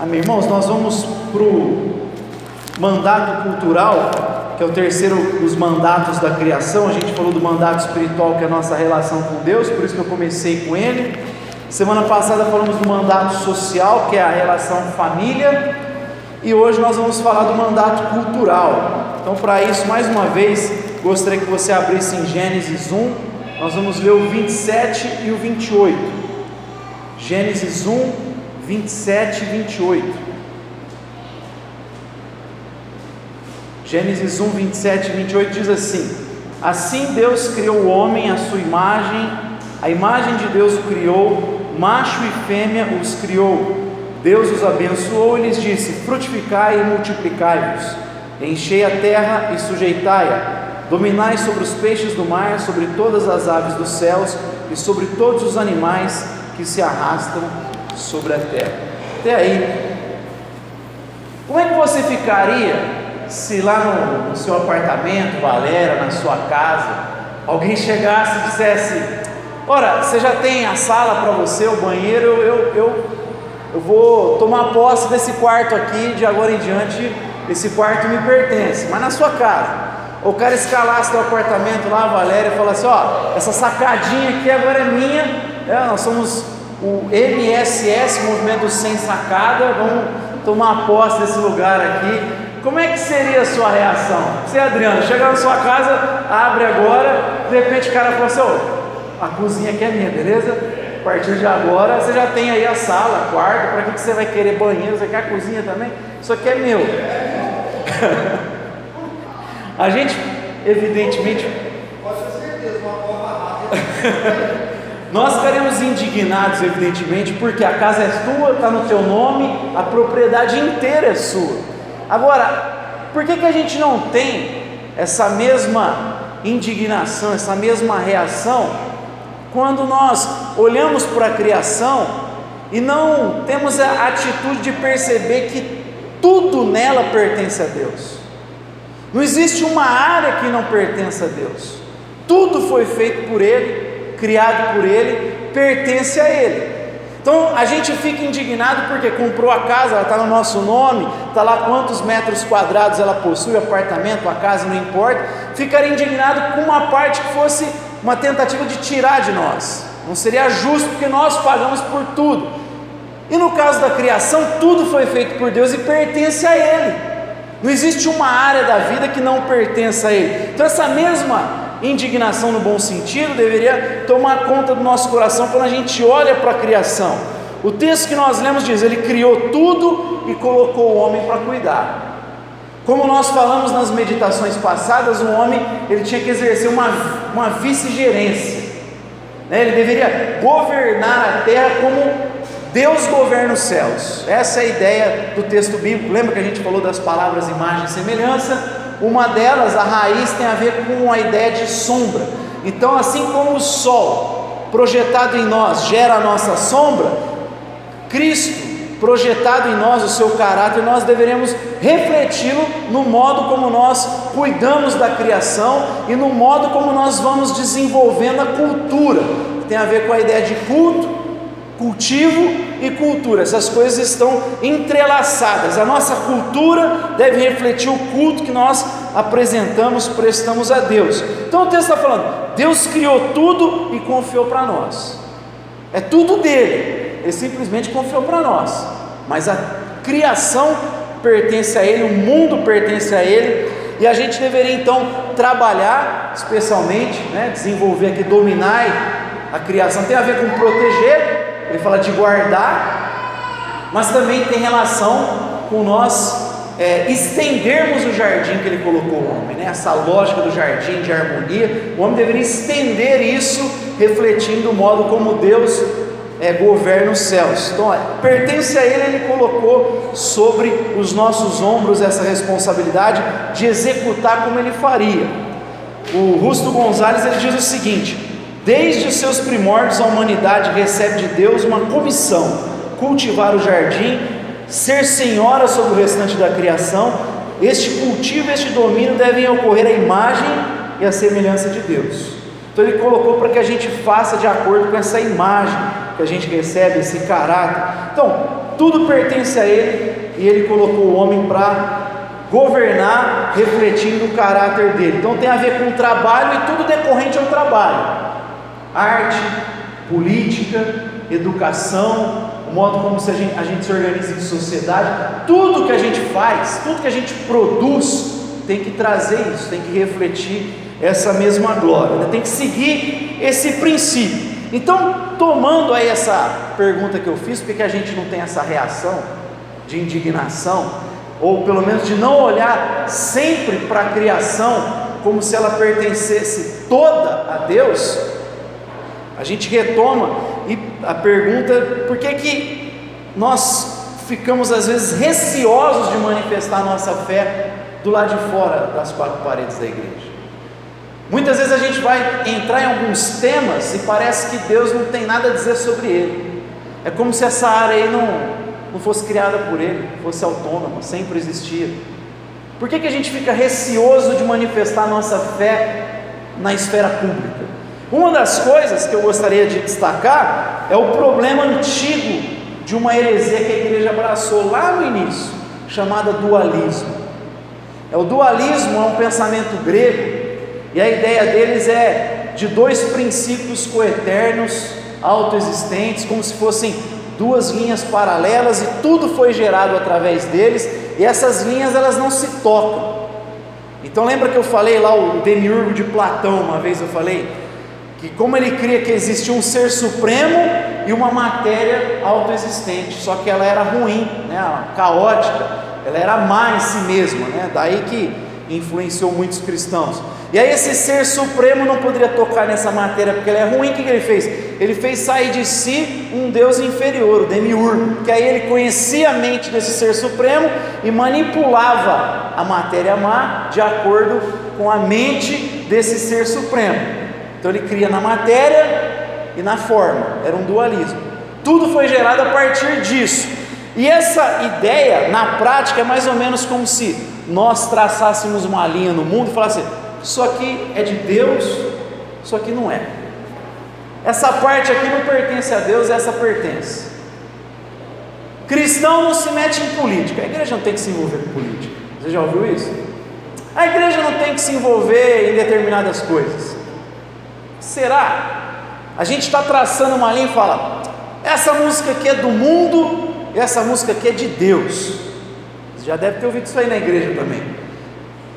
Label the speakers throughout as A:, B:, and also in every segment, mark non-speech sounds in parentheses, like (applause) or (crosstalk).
A: Amém. Irmãos, nós vamos para o mandato cultural, que é o terceiro dos mandatos da criação. A gente falou do mandato espiritual, que é a nossa relação com Deus, por isso que eu comecei com ele. Semana passada falamos do mandato social, que é a relação família, e hoje nós vamos falar do mandato cultural. Então, para isso, mais uma vez, gostaria que você abrisse em Gênesis 1, nós vamos ler o 27 e o 28. Gênesis 1, 27 e 28. Gênesis 1, 27 e 28 diz assim: Assim Deus criou o homem à sua imagem, a imagem de Deus o criou, macho e fêmea os criou. Deus os abençoou e lhes disse: Frutificai e multiplicai-vos, enchei a terra e sujeitai-a, dominai sobre os peixes do mar, sobre todas as aves dos céus e sobre todos os animais que se arrastam sobre a terra. Até aí, como é que você ficaria se lá no, no seu apartamento, Valéria, na sua casa, alguém chegasse e dissesse: Ora, você já tem a sala para você, o banheiro, eu, eu, eu, eu vou tomar posse desse quarto aqui, de agora em diante, esse quarto me pertence, mas na sua casa. O cara escalasse o apartamento lá, Valéria, e falasse: Ó, essa sacadinha aqui agora é minha, é, nós somos o MSS, Movimento Sem Sacada, vamos tomar posse desse lugar aqui. Como é que seria a sua reação? Você, Adriano, chega na sua casa, abre agora, de repente o cara fala assim: oh, a cozinha aqui é minha, beleza? A partir de agora você já tem aí a sala, quarto, para que, que você vai querer banheiro? Você quer a cozinha também? Isso aqui é meu. (laughs) a gente, evidentemente. Pode ter certeza, uma rápida. (laughs) Nós ficaremos indignados, evidentemente, porque a casa é tua, está no teu nome, a propriedade inteira é sua. Agora, por que, que a gente não tem essa mesma indignação, essa mesma reação, quando nós olhamos para a criação e não temos a atitude de perceber que tudo nela pertence a Deus? Não existe uma área que não pertence a Deus, tudo foi feito por Ele criado por Ele, pertence a Ele. Então a gente fica indignado porque comprou a casa, ela está no nosso nome, está lá quantos metros quadrados ela possui, apartamento, a casa, não importa. Ficaria indignado com uma parte que fosse uma tentativa de tirar de nós. Não seria justo porque nós pagamos por tudo. E no caso da criação, tudo foi feito por Deus e pertence a Ele. Não existe uma área da vida que não pertença a Ele. Então essa mesma indignação no bom sentido deveria tomar conta do nosso coração quando a gente olha para a criação. O texto que nós lemos diz: Ele criou tudo e colocou o homem para cuidar. Como nós falamos nas meditações passadas, o homem ele tinha que exercer uma, uma vice-gerência. Né? Ele deveria governar a terra como Deus governa os céus. Essa é a ideia do texto bíblico. Lembra que a gente falou das palavras imagem e semelhança? Uma delas, a raiz, tem a ver com a ideia de sombra. Então, assim como o sol projetado em nós gera a nossa sombra, Cristo projetado em nós o seu caráter, nós deveremos refleti-lo no modo como nós cuidamos da criação e no modo como nós vamos desenvolvendo a cultura, que tem a ver com a ideia de culto, cultivo e cultura. Essas coisas estão entrelaçadas. A nossa cultura deve refletir o culto que nós apresentamos, prestamos a Deus. Então o texto está falando: Deus criou tudo e confiou para nós. É tudo dele. Ele simplesmente confiou para nós. Mas a criação pertence a Ele, o mundo pertence a Ele, e a gente deveria então trabalhar, especialmente, né, desenvolver aqui, dominar a criação, tem a ver com proteger, ele fala de guardar, mas também tem relação com nós é, estendermos o jardim que ele colocou o homem, né? essa lógica do jardim de harmonia. O homem deveria estender isso, refletindo o modo como Deus é, governa os céus. Então, pertence a Ele, Ele colocou sobre os nossos ombros essa responsabilidade de executar como Ele faria. O Rusto Gonzalez ele diz o seguinte: Desde os seus primórdios, a humanidade recebe de Deus uma comissão: cultivar o jardim, ser senhora sobre o restante da criação. Este cultivo, este domínio devem ocorrer à imagem e à semelhança de Deus. Então ele colocou para que a gente faça de acordo com essa imagem que a gente recebe, esse caráter. Então, tudo pertence a Ele e Ele colocou o homem para governar, refletindo o caráter dele. Então tem a ver com o trabalho e tudo decorrente ao trabalho: arte, política, educação, o modo como a gente, a gente se organiza em sociedade, tudo que a gente faz, tudo que a gente produz, tem que trazer isso, tem que refletir essa mesma glória, né? tem que seguir esse princípio. Então, tomando aí essa pergunta que eu fiz, por que a gente não tem essa reação de indignação, ou pelo menos de não olhar sempre para a criação como se ela pertencesse toda a Deus, a gente retoma e a pergunta: por que que nós ficamos às vezes receosos de manifestar nossa fé do lado de fora das quatro paredes da igreja? Muitas vezes a gente vai entrar em alguns temas e parece que Deus não tem nada a dizer sobre ele. É como se essa área aí não, não fosse criada por ele, fosse autônoma, sempre existia. Por que, que a gente fica receoso de manifestar nossa fé na esfera pública? Uma das coisas que eu gostaria de destacar é o problema antigo de uma heresia que a igreja abraçou lá no início, chamada dualismo. É, o dualismo é um pensamento grego e a ideia deles é de dois princípios coeternos, autoexistentes, como se fossem duas linhas paralelas e tudo foi gerado através deles, e essas linhas elas não se tocam. Então lembra que eu falei lá o demiurgo de Platão, uma vez eu falei que como ele cria que existia um ser supremo e uma matéria autoexistente, só que ela era ruim, né, caótica, ela era má em si mesma, né? Daí que influenciou muitos cristãos. E aí esse ser supremo não poderia tocar nessa matéria porque ele é ruim. O que, que ele fez? Ele fez sair de si um Deus inferior, o demiurgo, que aí ele conhecia a mente desse ser supremo e manipulava a matéria má de acordo com a mente desse ser supremo. Então ele cria na matéria e na forma. Era um dualismo. Tudo foi gerado a partir disso. E essa ideia, na prática, é mais ou menos como se nós traçássemos uma linha no mundo e falasse isso aqui é de Deus, isso aqui não é. Essa parte aqui não pertence a Deus, essa pertence. Cristão não se mete em política, a igreja não tem que se envolver com política. Você já ouviu isso? A igreja não tem que se envolver em determinadas coisas. Será? A gente está traçando uma linha e fala: essa música aqui é do mundo, essa música aqui é de Deus. Você já deve ter ouvido isso aí na igreja também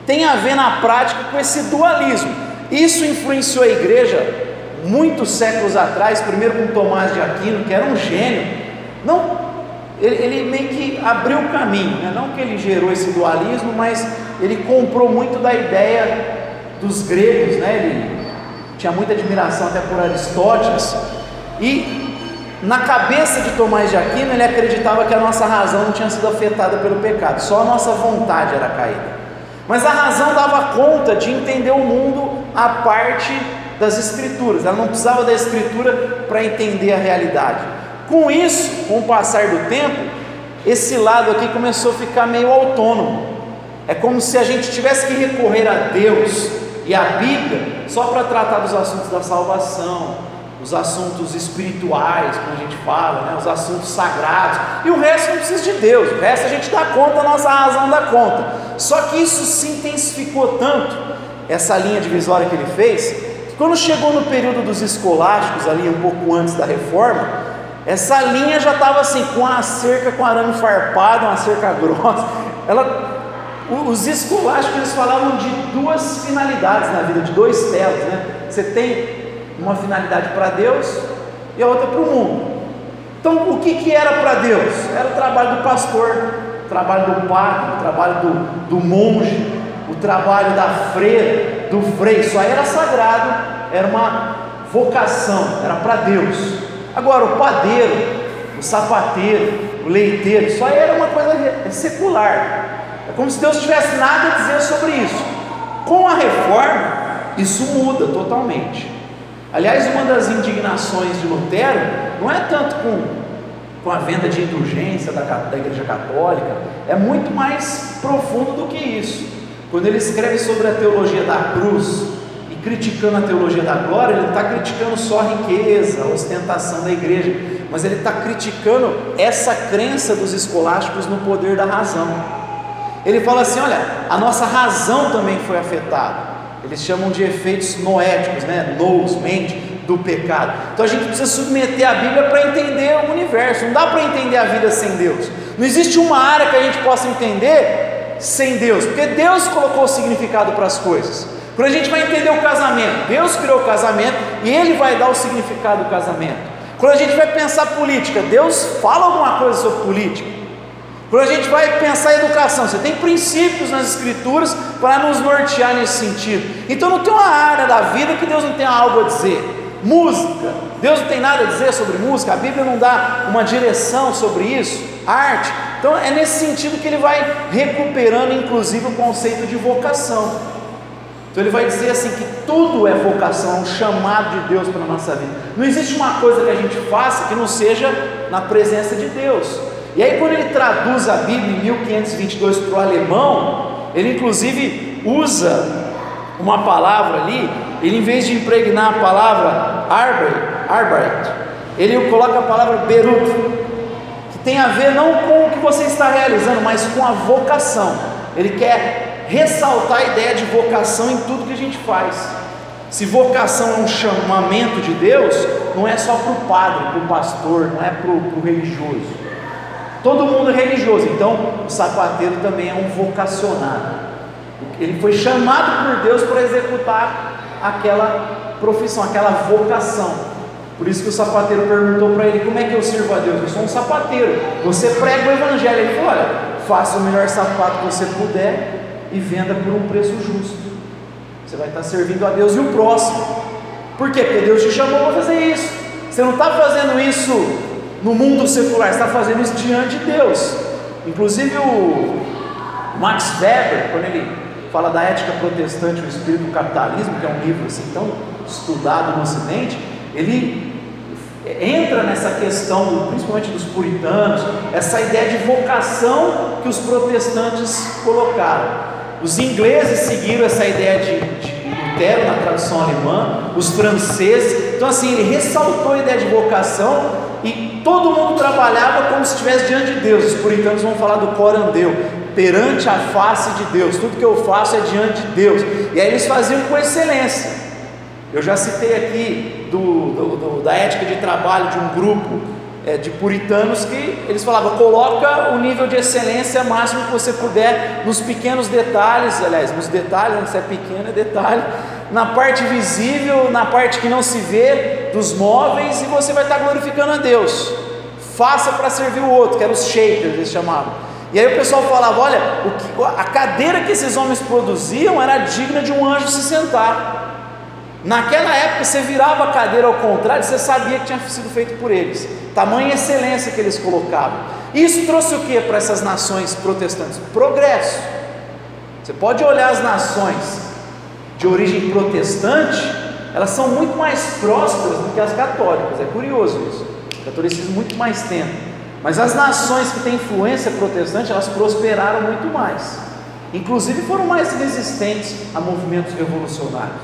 A: tem a ver na prática com esse dualismo. Isso influenciou a igreja muitos séculos atrás, primeiro com Tomás de Aquino, que era um gênio. Não, ele, ele meio que abriu o caminho, né? não que ele gerou esse dualismo, mas ele comprou muito da ideia dos gregos, né? ele tinha muita admiração até por Aristóteles, e na cabeça de Tomás de Aquino ele acreditava que a nossa razão não tinha sido afetada pelo pecado, só a nossa vontade era caída. Mas a razão dava conta de entender o mundo a parte das Escrituras, ela não precisava da Escritura para entender a realidade. Com isso, com o passar do tempo, esse lado aqui começou a ficar meio autônomo. É como se a gente tivesse que recorrer a Deus e a Bíblia só para tratar dos assuntos da salvação, os assuntos espirituais, como a gente fala, né? os assuntos sagrados, e o resto não precisa de Deus, o resto a gente dá conta, a nossa razão dá conta. Só que isso se intensificou tanto, essa linha divisória que ele fez, que quando chegou no período dos escolásticos, ali um pouco antes da reforma, essa linha já estava assim, com a cerca com arame farpado, uma cerca (laughs) grossa. Ela, os escolásticos eles falavam de duas finalidades na vida, de dois telos, né? Você tem uma finalidade para Deus e a outra para o mundo. Então, o que, que era para Deus? Era o trabalho do pastor, o trabalho do padre, o trabalho do, do monge, o trabalho da freira, do freio. Isso aí era sagrado, era uma vocação, era para Deus. Agora, o padeiro, o sapateiro, o leiteiro, isso aí era uma coisa secular. É como se Deus tivesse nada a dizer sobre isso. Com a reforma, isso muda totalmente. Aliás, uma das indignações de Lutero não é tanto com, com a venda de indulgência da, da Igreja Católica, é muito mais profundo do que isso. Quando ele escreve sobre a teologia da cruz e criticando a teologia da glória, ele não está criticando só a riqueza, a ostentação da igreja, mas ele está criticando essa crença dos escolásticos no poder da razão. Ele fala assim: olha, a nossa razão também foi afetada. Eles chamam de efeitos noéticos, né? Nous, mente, do pecado. Então a gente precisa submeter a Bíblia para entender o universo. Não dá para entender a vida sem Deus. Não existe uma área que a gente possa entender sem Deus, porque Deus colocou o significado para as coisas. Quando a gente vai entender o casamento, Deus criou o casamento e Ele vai dar o significado do casamento. Quando a gente vai pensar política, Deus fala alguma coisa sobre política. Quando a gente vai pensar em educação, você tem princípios nas escrituras para nos nortear nesse sentido. Então não tem uma área da vida que Deus não tenha algo a dizer. Música, Deus não tem nada a dizer sobre música, a Bíblia não dá uma direção sobre isso. Arte, então é nesse sentido que ele vai recuperando, inclusive, o conceito de vocação. Então ele vai dizer assim que tudo é vocação, um chamado de Deus para a nossa vida. Não existe uma coisa que a gente faça que não seja na presença de Deus. E aí quando ele traduz a Bíblia em 1522 para o alemão, ele inclusive usa uma palavra ali, ele em vez de impregnar a palavra Arbeit, Arbeit ele coloca a palavra Berut, que tem a ver não com o que você está realizando, mas com a vocação. Ele quer ressaltar a ideia de vocação em tudo que a gente faz. Se vocação é um chamamento de Deus, não é só para o padre, para o pastor, não é para o religioso. Todo mundo é religioso, então o sapateiro também é um vocacionado. Ele foi chamado por Deus para executar aquela profissão, aquela vocação. Por isso que o sapateiro perguntou para ele: Como é que eu sirvo a Deus? Eu sou um sapateiro. Você prega o evangelho. Ele falou: Olha, faça o melhor sapato que você puder e venda por um preço justo. Você vai estar servindo a Deus e o próximo. Por quê? Porque Deus te chamou para fazer isso. Você não está fazendo isso no mundo secular, está fazendo isso diante de Deus. Inclusive o Max Weber, quando ele fala da ética protestante, o espírito do capitalismo, que é um livro assim tão estudado no Ocidente, ele entra nessa questão, principalmente dos puritanos, essa ideia de vocação que os protestantes colocaram. Os ingleses seguiram essa ideia de, de Lutero na tradução alemã, os franceses. Então, assim, ele ressaltou a ideia de vocação e todo mundo trabalhava como se estivesse diante de Deus. Os puritanos vão falar do corandeu, perante a face de Deus. Tudo que eu faço é diante de Deus. E aí eles faziam com excelência. Eu já citei aqui do, do, do, da ética de trabalho de um grupo é, de puritanos que eles falavam: coloca o nível de excelência máximo que você puder nos pequenos detalhes, aliás, nos detalhes, não se é pequeno, é detalhe, na parte visível, na parte que não se vê dos móveis, e você vai estar glorificando a Deus. Faça para servir o outro, que eram os shakers, eles chamavam. E aí o pessoal falava: olha, que, a cadeira que esses homens produziam era digna de um anjo se sentar. Naquela época você virava a cadeira ao contrário, você sabia que tinha sido feito por eles. Tamanha excelência que eles colocavam. Isso trouxe o que para essas nações protestantes? Progresso. Você pode olhar as nações de origem protestante, elas são muito mais prósperas do que as católicas. É curioso isso. O catolicismo muito mais tempo. Mas as nações que têm influência protestante, elas prosperaram muito mais. Inclusive foram mais resistentes a movimentos revolucionários.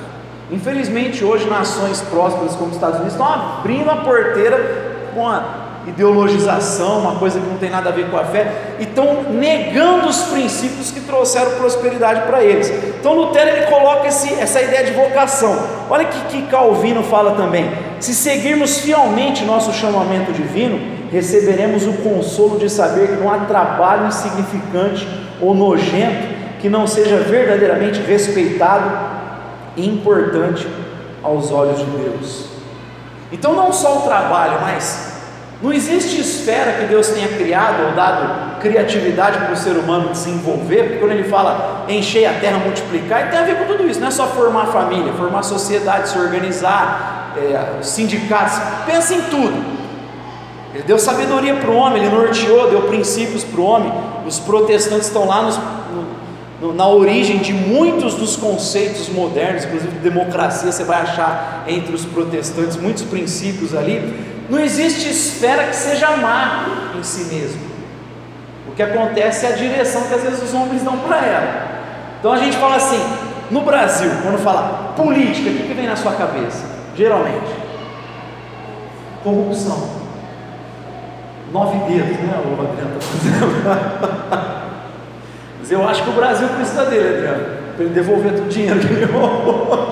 A: Infelizmente, hoje, nações prósperas como os Estados Unidos estão abrindo a porteira com a ideologização, uma coisa que não tem nada a ver com a fé, e estão negando os princípios que trouxeram prosperidade para eles. Então, Lutero ele coloca esse, essa ideia de vocação. Olha que, que Calvino fala também: se seguirmos fielmente nosso chamamento divino, receberemos o consolo de saber que não há trabalho insignificante ou nojento que não seja verdadeiramente respeitado importante aos olhos de Deus. Então, não só o trabalho, mas não existe esfera que Deus tenha criado ou dado criatividade para o ser humano desenvolver, porque quando ele fala encher a terra, multiplicar, tem a ver com tudo isso, não é só formar família, formar sociedade, se organizar, é, sindicatos, pensa em tudo. Ele deu sabedoria para o homem, ele norteou, deu princípios para o homem. Os protestantes estão lá nos, na origem de muitos dos conceitos modernos, inclusive de democracia, você vai achar entre os protestantes muitos princípios ali. Não existe esfera que seja má em si mesmo. O que acontece é a direção que às vezes os homens dão para ela. Então a gente fala assim, no Brasil, quando fala política, o que, vem na sua cabeça? Geralmente, corrupção. Nove dedos, né? O Adriano fazendo. (laughs) Mas eu acho que o Brasil precisa dele, Adriano, para ele devolver todo o dinheiro que ele roubou. (laughs)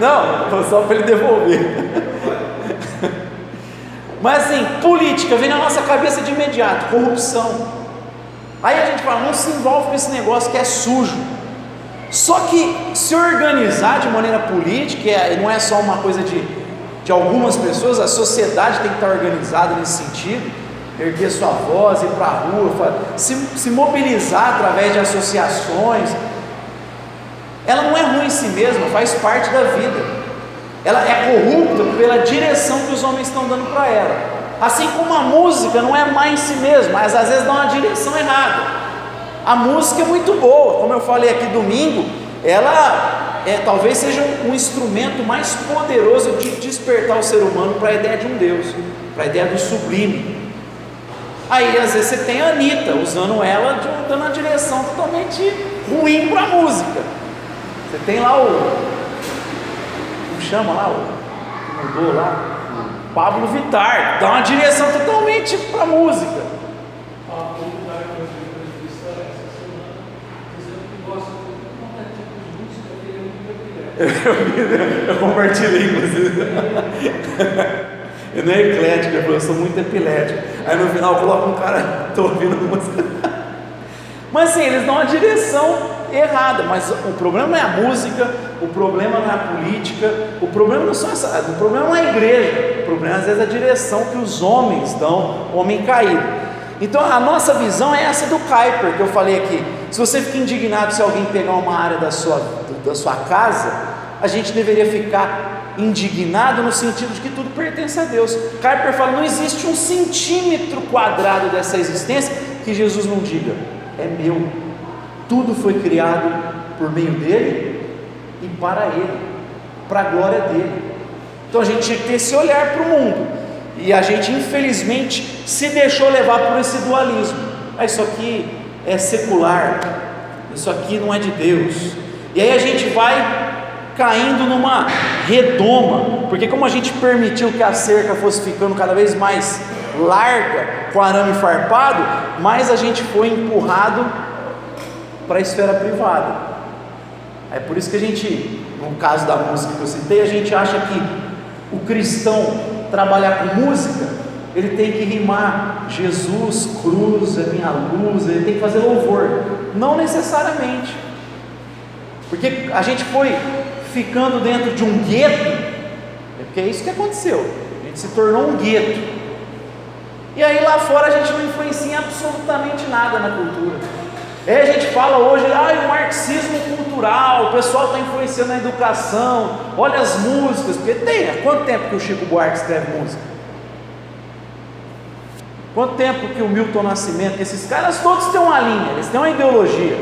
A: Não, só para ele devolver. Mas assim, política vem na nossa cabeça de imediato, corrupção. Aí a gente fala, não se envolve com esse negócio que é sujo. Só que se organizar de maneira política, não é só uma coisa de, de algumas pessoas, a sociedade tem que estar organizada nesse sentido, erguer sua voz, ir para a rua, se, se mobilizar através de associações. Ela não é ruim em si mesma, faz parte da vida. Ela é corrupta pela direção que os homens estão dando para ela. Assim como a música não é má em si mesma, mas às vezes dá uma direção errada. A música é muito boa, como eu falei aqui domingo, ela é, talvez seja um, um instrumento mais poderoso de despertar o ser humano para a ideia de um Deus, para a ideia do sublime. Aí às vezes você tem a Anitta usando ela de, dando uma direção totalmente ruim para a música. Você tem lá o. Chama lá? Mudou lá? Pablo Vittar, dá uma direção totalmente para a música. Eu, eu compartilhei, inclusive. Eu não é eclético, eu sou muito epilético. Aí no final coloca um cara, estou ouvindo música. Mas assim, eles dão uma direção errada, mas o problema não é a música, o problema não é a política, o problema não são essa, o problema não é a igreja, o problema às vezes é a direção que os homens dão, homem caído. Então a nossa visão é essa do Kuiper que eu falei aqui. Se você fica indignado se alguém pegar uma área da sua, da sua casa, a gente deveria ficar indignado no sentido de que tudo pertence a Deus. Kuiper fala: não existe um centímetro quadrado dessa existência que Jesus não diga, é meu tudo foi criado por meio dele e para ele, para a glória dele. Então a gente tinha que ter esse olhar para o mundo. E a gente, infelizmente, se deixou levar por esse dualismo. Ah, isso aqui é secular, isso aqui não é de Deus. E aí a gente vai caindo numa redoma, porque como a gente permitiu que a cerca fosse ficando cada vez mais larga, com arame farpado, mais a gente foi empurrado para a esfera privada. É por isso que a gente, no caso da música que eu citei, a gente acha que o cristão trabalhar com música, ele tem que rimar Jesus, cruz, é minha luz, ele tem que fazer louvor. Não necessariamente. Porque a gente foi ficando dentro de um gueto, é porque é isso que aconteceu. A gente se tornou um gueto. E aí lá fora a gente não influencia absolutamente nada na cultura. É, a gente fala hoje, ah, o marxismo cultural, o pessoal está influenciando a educação, olha as músicas, porque tem, há quanto tempo que o Chico Buarque escreve música? Quanto tempo que o Milton Nascimento, esses caras todos têm uma linha, eles têm uma ideologia.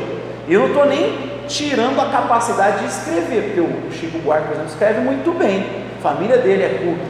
A: E eu não estou nem tirando a capacidade de escrever, porque o Chico Buarque, por exemplo, escreve muito bem, a família dele é culta,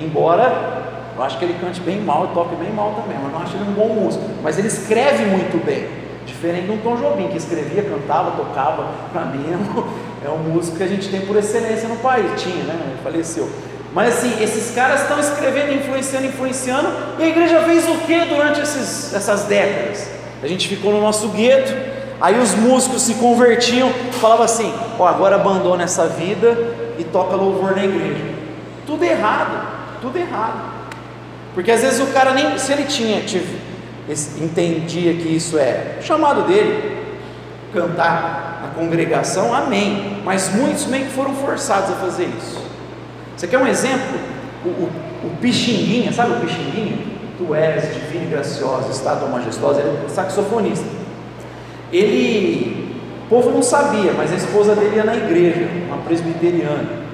A: embora eu acho que ele cante bem mal e toque bem mal também, mas não acho ele um bom músico, mas ele escreve muito bem. Diferente de um Tom Jobim, que escrevia, cantava, tocava, para mim (laughs) é, um músico que a gente tem por excelência no país. Tinha, né? Faleceu. Mas assim, esses caras estão escrevendo, influenciando, influenciando, e a igreja fez o que durante esses, essas décadas? A gente ficou no nosso gueto, aí os músicos se convertiam, falavam assim: ó, oh, agora abandona essa vida e toca louvor na igreja. Tudo errado, tudo errado. Porque às vezes o cara nem, se ele tinha, entendia que isso é chamado dele, cantar na congregação, amém. Mas muitos meio que foram forçados a fazer isso. Você quer um exemplo? O, o, o Pixinguinha, sabe o Pixinguinha? Tu és divina e graciosa, estátua majestosa, ele é saxofonista. Ele, o povo não sabia, mas a esposa dele ia na igreja, uma presbiteriana.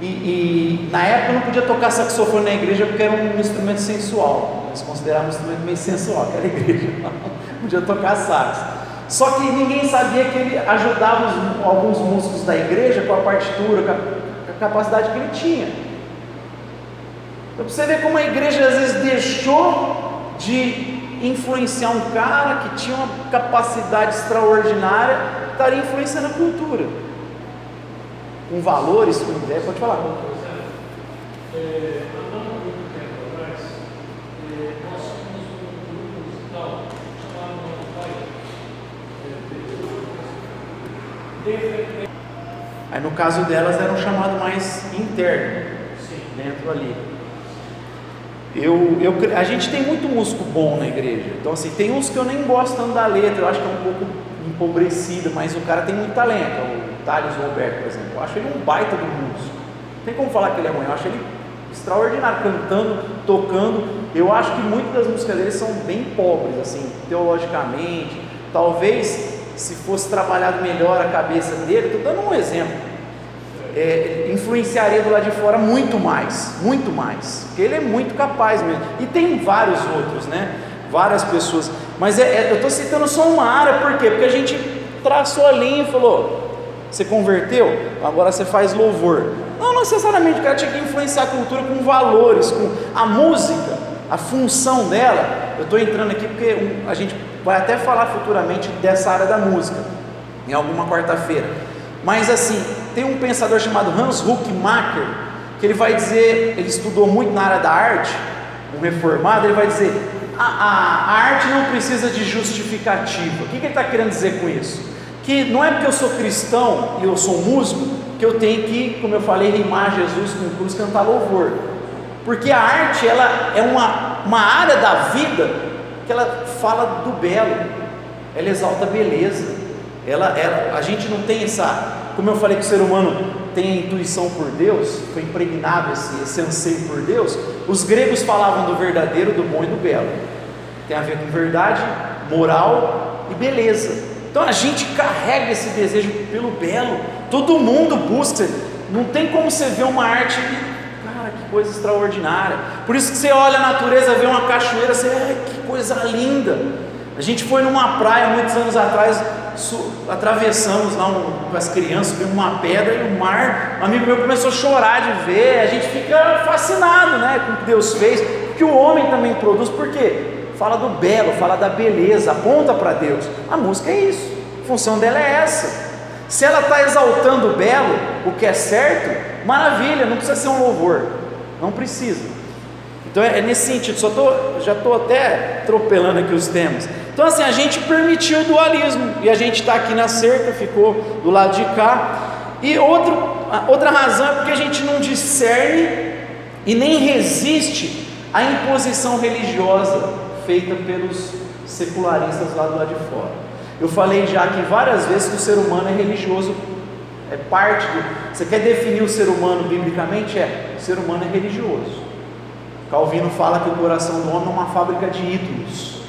A: E, e, na época não podia tocar saxofone na igreja porque era um instrumento sensual. Eles consideravam um instrumento meio sensual, aquela igreja. (laughs) Podia tocar sax. Só que ninguém sabia que ele ajudava os, alguns músicos da igreja com a partitura, com a, com a capacidade que ele tinha. Então você vê como a igreja às vezes deixou de influenciar um cara que tinha uma capacidade extraordinária, estaria influenciando a cultura com valores, com ideia, pode falar.
B: É, há muito tempo atrás, é, nós
A: Aí no caso delas era um chamado mais interno, dentro ali. Eu, eu, a gente tem muito músico bom na igreja. Então assim, tem uns que eu nem gosto tanto da letra, eu acho que é um pouco empobrecida, mas o cara tem muito talento. O Thales Roberto, por exemplo. Eu acho ele um baita do músico. Não tem como falar que ele é ruim, eu acho ele extraordinário, cantando, tocando. Eu acho que muitas das músicas dele são bem pobres, assim, teologicamente. Talvez se fosse trabalhado melhor a cabeça dele, estou dando um exemplo, é, influenciaria do lado de fora muito mais, muito mais, porque ele é muito capaz mesmo. E tem vários outros, né? Várias pessoas. Mas é, é, eu estou citando só uma área, por quê? Porque a gente traçou a linha e falou: você converteu, agora você faz louvor. Não necessariamente o cara tinha que influenciar a cultura com valores, com a música, a função dela. Eu estou entrando aqui porque a gente vai até falar futuramente dessa área da música, em alguma quarta-feira. Mas assim, tem um pensador chamado Hans Huckmacher, que ele vai dizer, ele estudou muito na área da arte, um reformado, ele vai dizer, a, a, a arte não precisa de justificativa. O que, que ele está querendo dizer com isso? Que não é porque eu sou cristão e eu sou músico, que eu tenho que, como eu falei, rimar Jesus com cruz, cantar louvor. Porque a arte, ela é uma, uma área da vida que ela fala do belo, ela exalta a beleza, ela, ela, a gente não tem essa, como eu falei que o ser humano tem a intuição por Deus, foi impregnado esse, esse anseio por Deus, os gregos falavam do verdadeiro, do bom e do belo, tem a ver com verdade, moral e beleza, então a gente carrega esse desejo pelo belo, todo mundo busca, não tem como você ver uma arte coisa extraordinária. Por isso que você olha a natureza, vê uma cachoeira, você, ai, que coisa linda. A gente foi numa praia muitos anos atrás, atravessamos lá um, com as crianças, vimos uma pedra e o mar. Um amigo meu começou a chorar de ver. A gente fica fascinado, né, com o que Deus fez, que o homem também produz. Por quê? Fala do belo, fala da beleza, aponta para Deus. A música é isso. A função dela é essa. Se ela está exaltando o belo, o que é certo, maravilha, não precisa ser um louvor. Não precisa. Então é, é nesse sentido, só tô, já estou até atropelando aqui os temas. Então assim, a gente permitiu o dualismo e a gente está aqui na cerca, ficou do lado de cá. E outro, outra razão é porque a gente não discerne e nem resiste à imposição religiosa feita pelos secularistas lá do lado de fora. Eu falei já aqui várias vezes que o ser humano é religioso é parte do. Você quer definir o ser humano biblicamente? É: o ser humano é religioso. Calvino fala que o coração do homem é uma fábrica de ídolos.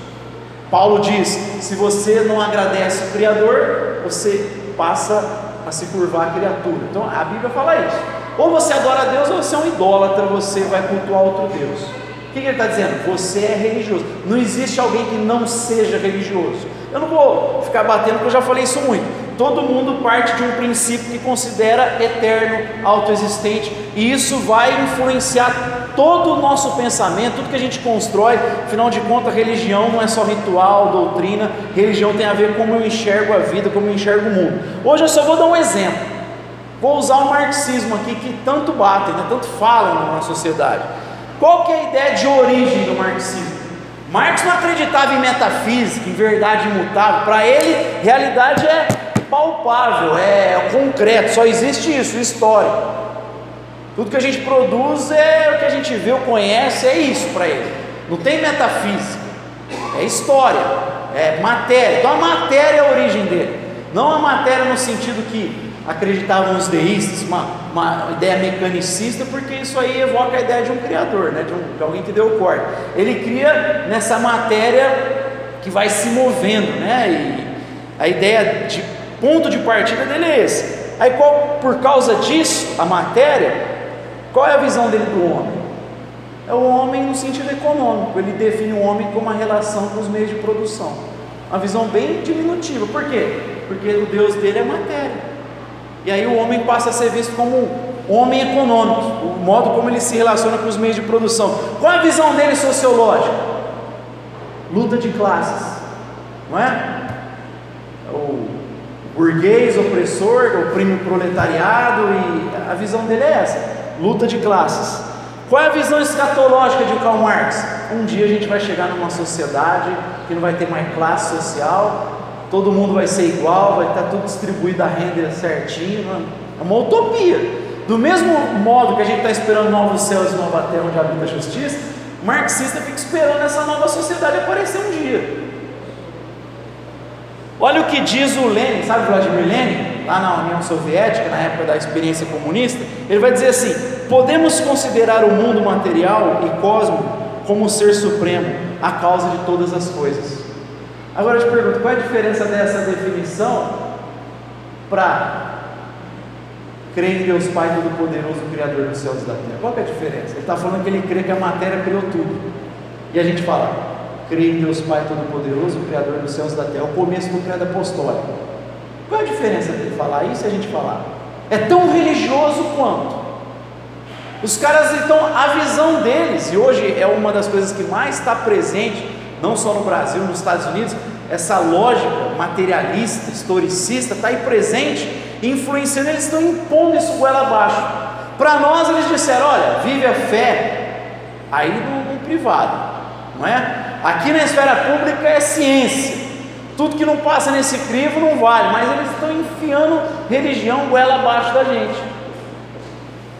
A: Paulo diz: se você não agradece o Criador, você passa a se curvar à criatura. Então a Bíblia fala isso. Ou você adora a Deus, ou você é um idólatra, você vai cultuar outro Deus. O que, que ele está dizendo? Você é religioso. Não existe alguém que não seja religioso. Eu não vou ficar batendo, porque eu já falei isso muito todo mundo parte de um princípio que considera eterno, autoexistente, e isso vai influenciar todo o nosso pensamento, tudo que a gente constrói. Afinal de contas, religião não é só ritual, doutrina, religião tem a ver com como eu enxergo a vida, como eu enxergo o mundo. Hoje eu só vou dar um exemplo. Vou usar o marxismo aqui que tanto batem, né, tanto falam na sociedade. Qual que é a ideia de origem do marxismo? Marx não acreditava em metafísica, em verdade imutável. Para ele, realidade é palpável, é concreto, só existe isso, história. Tudo que a gente produz é o que a gente vê conhece, é isso para ele. Não tem metafísica, é história, é matéria. Então a matéria é a origem dele. Não a matéria no sentido que acreditavam os deístas, uma, uma ideia mecanicista, porque isso aí evoca a ideia de um criador, né? de, um, de alguém que deu o corte. Ele cria nessa matéria que vai se movendo, né? E a ideia de ponto de partida dele é esse. Aí, qual, por causa disso, a matéria, qual é a visão dele do homem? É o homem no sentido econômico, ele define o homem como uma relação com os meios de produção. Uma visão bem diminutiva, por quê? Porque o Deus dele é matéria. E aí o homem passa a ser visto como homem econômico, o modo como ele se relaciona com os meios de produção. Qual é a visão dele sociológica? Luta de classes, não é? O burguês opressor, oprime o proletariado, e a visão dele é essa: luta de classes. Qual é a visão escatológica de Karl Marx? Um dia a gente vai chegar numa sociedade que não vai ter mais classe social, todo mundo vai ser igual, vai estar tudo distribuído a renda certinho. É uma utopia. Do mesmo modo que a gente está esperando novos céus e nova terra onde habita a justiça, o marxista fica esperando essa nova sociedade aparecer um dia. Olha o que diz o Lenin, sabe Vladimir Lenin? Lá na União Soviética, na época da experiência comunista, ele vai dizer assim: podemos considerar o mundo material e cosmo como o ser supremo, a causa de todas as coisas. Agora eu te pergunto, qual é a diferença dessa definição para crê em Deus Pai Todo-Poderoso, Criador dos céus e da terra? Qual é a diferença? Ele está falando que ele crê que a matéria criou tudo. E a gente fala, crê em Deus Pai Todo-Poderoso, Criador dos céus e da terra. O começo do credo apostólico. Qual é a diferença dele falar isso e a gente falar? É tão religioso quanto. Os caras então, a visão deles, e hoje é uma das coisas que mais está presente, não só no Brasil, nos Estados Unidos, essa lógica materialista, historicista, está aí presente, influenciando, eles estão impondo isso goela abaixo. Para nós, eles disseram: olha, vive a fé aí no, no privado, não é? Aqui na esfera pública é ciência. Tudo que não passa nesse crivo não vale, mas eles estão enfiando religião goela abaixo da gente.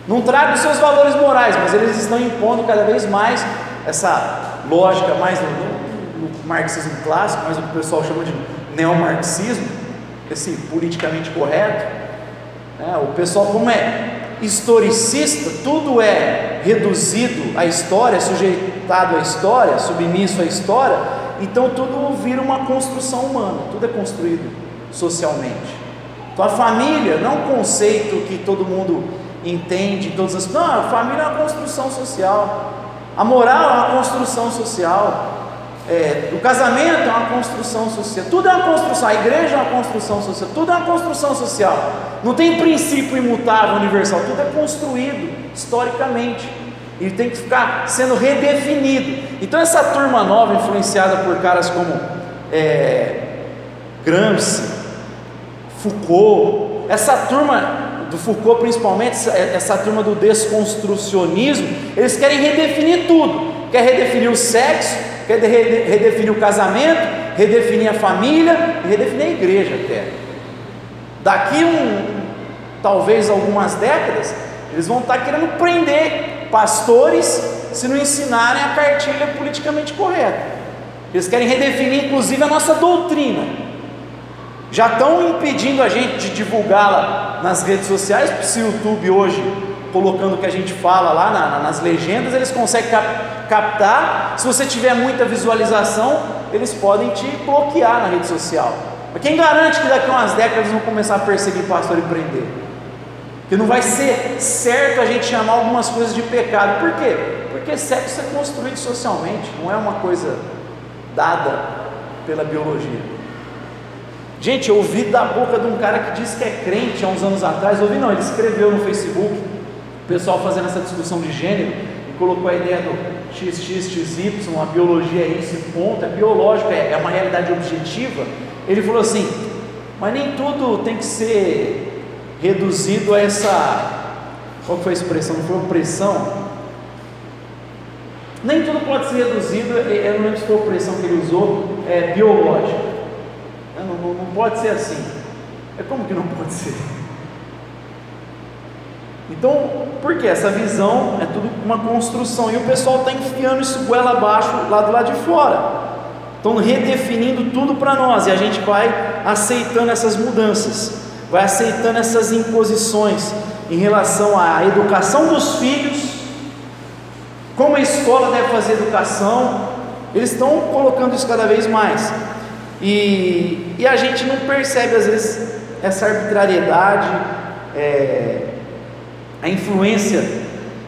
A: Não traga os seus valores morais, mas eles estão impondo cada vez mais essa lógica mais marxismo clássico, mas o que o pessoal chama de neomarxismo, esse politicamente correto. Né? O pessoal, como é historicista, tudo é reduzido à história, sujeitado à história, submisso à história, então tudo vira uma construção humana, tudo é construído socialmente. Então a família não é um conceito que todo mundo entende, todas as. Não, a família é uma construção social. A moral é uma construção social. É, o casamento é uma construção social, tudo é uma construção, a igreja é uma construção social, tudo é uma construção social. Não tem princípio imutável, universal, tudo é construído historicamente. E tem que ficar sendo redefinido. Então, essa turma nova, influenciada por caras como é, Gramsci, Foucault, essa turma do Foucault, principalmente, essa, turma do desconstrucionismo, eles querem redefinir tudo, quer redefinir o sexo quer redefinir o casamento, redefinir a família redefinir a igreja até. Daqui um, talvez algumas décadas, eles vão estar querendo prender pastores se não ensinarem a cartilha politicamente correta. Eles querem redefinir inclusive a nossa doutrina. Já estão impedindo a gente de divulgá-la nas redes sociais, se o YouTube hoje colocando o que a gente fala lá na, nas legendas, eles conseguem cap, captar. Se você tiver muita visualização, eles podem te bloquear na rede social. Mas quem garante que daqui a umas décadas vão começar a perseguir pastor e prender? Que não vai ser certo a gente chamar algumas coisas de pecado. Por quê? Porque sexo é construído socialmente, não é uma coisa dada pela biologia. Gente, eu ouvi da boca de um cara que disse que é crente há uns anos atrás, ouvi não, ele escreveu no Facebook, pessoal fazendo essa discussão de gênero e colocou a ideia do XXXY, a biologia é isso, ponto, é biológico, é, é uma realidade objetiva. Ele falou assim: mas nem tudo tem que ser reduzido a essa. Qual foi a expressão? Não foi opressão? Nem tudo pode ser reduzido, eu não lembro se foi a opressão que ele usou, é biológica. Não, não, não pode ser assim. É como que não pode ser? Então, por que essa visão é tudo uma construção e o pessoal está enfiando isso goela abaixo lá do lado de fora. Estão redefinindo tudo para nós e a gente vai aceitando essas mudanças, vai aceitando essas imposições em relação à educação dos filhos, como a escola deve fazer educação, eles estão colocando isso cada vez mais. E, e a gente não percebe às vezes essa arbitrariedade, é, a influência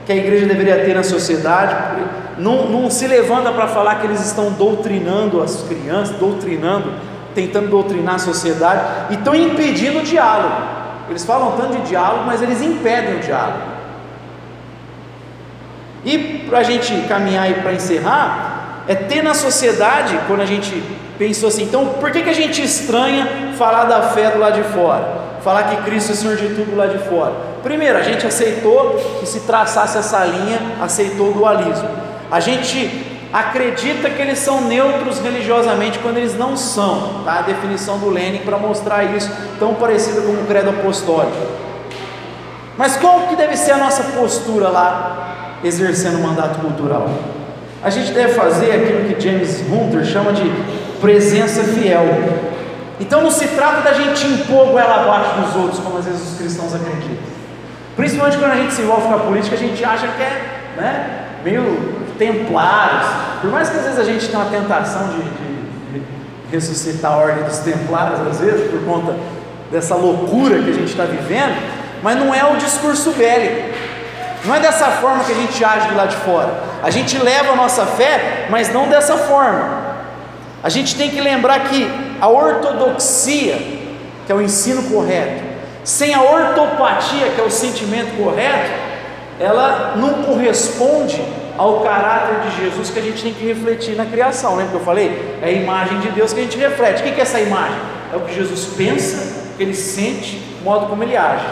A: que a igreja deveria ter na sociedade, não, não se levanta para falar que eles estão doutrinando as crianças, doutrinando, tentando doutrinar a sociedade, e estão impedindo o diálogo. Eles falam tanto de diálogo, mas eles impedem o diálogo. E para a gente caminhar e para encerrar, é ter na sociedade, quando a gente pensou assim, então por que, que a gente estranha falar da fé do lado de fora? Falar que Cristo é Senhor de tudo lá de fora? Primeiro, a gente aceitou que se traçasse essa linha, aceitou o dualismo. A gente acredita que eles são neutros religiosamente quando eles não são, tá? A definição do Lenin para mostrar isso, tão parecido com o credo apostólico. Mas qual que deve ser a nossa postura lá, exercendo o mandato cultural? A gente deve fazer aquilo que James Hunter chama de presença fiel. Então não se trata da gente impor goela abaixo dos outros, como às vezes os cristãos acreditam. Principalmente quando a gente se envolve com a política, a gente acha que é né, meio templários. Por mais que às vezes a gente tenha uma tentação de, de, de ressuscitar a ordem dos templários, às vezes, por conta dessa loucura que a gente está vivendo, mas não é o discurso bélico. Não é dessa forma que a gente age do lado de fora. A gente leva a nossa fé, mas não dessa forma. A gente tem que lembrar que a ortodoxia, que é o ensino correto, sem a ortopatia, que é o sentimento correto, ela não corresponde ao caráter de Jesus que a gente tem que refletir na criação. Lembra que eu falei? É a imagem de Deus que a gente reflete. O que é essa imagem? É o que Jesus pensa, o que ele sente, o modo como ele age.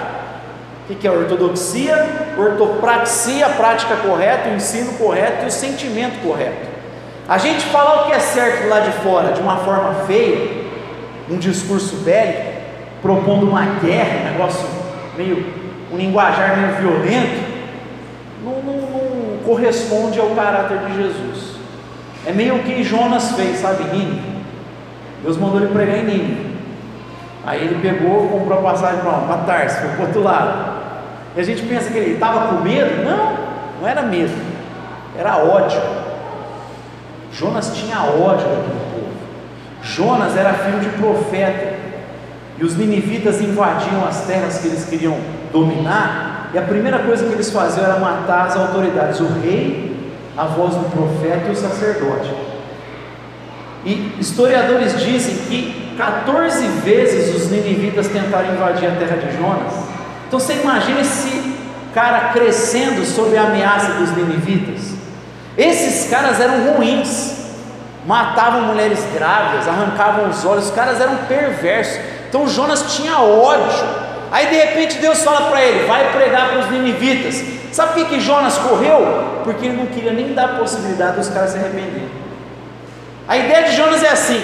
A: O que é ortodoxia? Ortopraxia, a prática correta, o ensino correto e o sentimento correto. A gente falar o que é certo lá de fora de uma forma feia, um discurso bélico, propondo uma guerra, um negócio meio, um linguajar meio violento, não, não, não corresponde ao caráter de Jesus. É meio o que Jonas fez, sabe, Nínive. Deus mandou ele pregar em Nínive. Aí ele pegou, comprou a passagem para Tarso, foi para o outro lado. E a gente pensa que ele estava com medo? Não, não era medo, era ódio. Jonas tinha ódio. Jonas era filho de profeta. E os ninivitas invadiam as terras que eles queriam dominar. E a primeira coisa que eles faziam era matar as autoridades, o rei, a voz do profeta e o sacerdote. E historiadores dizem que 14 vezes os ninivitas tentaram invadir a terra de Jonas. Então você imagina esse cara crescendo sob a ameaça dos ninivitas. Esses caras eram ruins, matavam mulheres grávidas, arrancavam os olhos, os caras eram perversos. Então Jonas tinha ódio. Aí de repente Deus fala para ele: vai pregar para os ninivitas. Sabe por que, Jonas correu? Porque ele não queria nem dar a possibilidade dos caras se arrependerem. A ideia de Jonas é assim: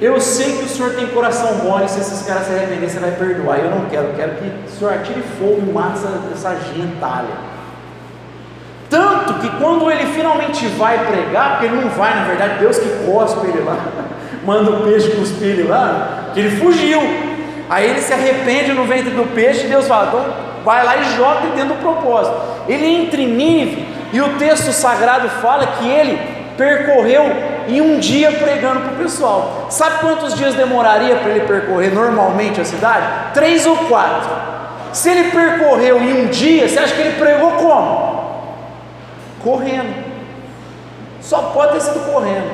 A: eu sei que o Senhor tem coração mole, se esses caras se arrependerem, você vai perdoar. Eu não quero, eu quero que o Senhor atire fogo e mate essa, essa gentalha. Tanto que quando ele finalmente vai pregar, porque ele não vai, na verdade, Deus que cospe ele lá, (laughs) manda o peixe cuspir ele lá, que ele fugiu. Aí ele se arrepende no ventre do peixe e Deus fala, então vai lá e joga dentro do propósito. Ele entra em Nínive e o texto sagrado fala que ele percorreu em um dia pregando para o pessoal. Sabe quantos dias demoraria para ele percorrer normalmente a cidade? Três ou quatro. Se ele percorreu em um dia, você acha que ele pregou como? Correndo. Só pode ter sido correndo.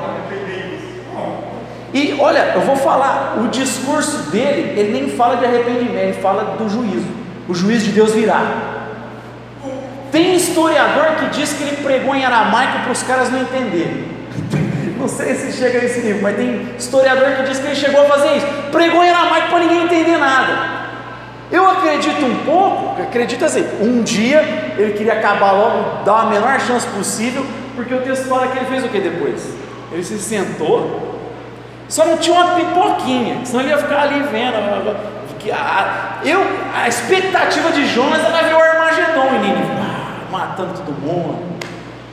A: E olha, eu vou falar, o discurso dele, ele nem fala de arrependimento, ele fala do juízo. O juízo de Deus virá. Tem historiador que diz que ele pregou em aramaico para os caras não entenderem. (laughs) Não sei se chega nesse nível, mas tem historiador que diz que ele chegou a fazer isso. Pregou em aramaico para ninguém entender nada. Eu acredito um pouco, acredito assim, um dia ele queria acabar logo, dar a menor chance possível, porque o texto fala que ele fez o que depois? Ele se sentou, só não tinha uma pipoquinha, senão ele ia ficar ali vendo. Eu, a expectativa de Jonas era ver o Armagedon em Nínive matando todo mundo.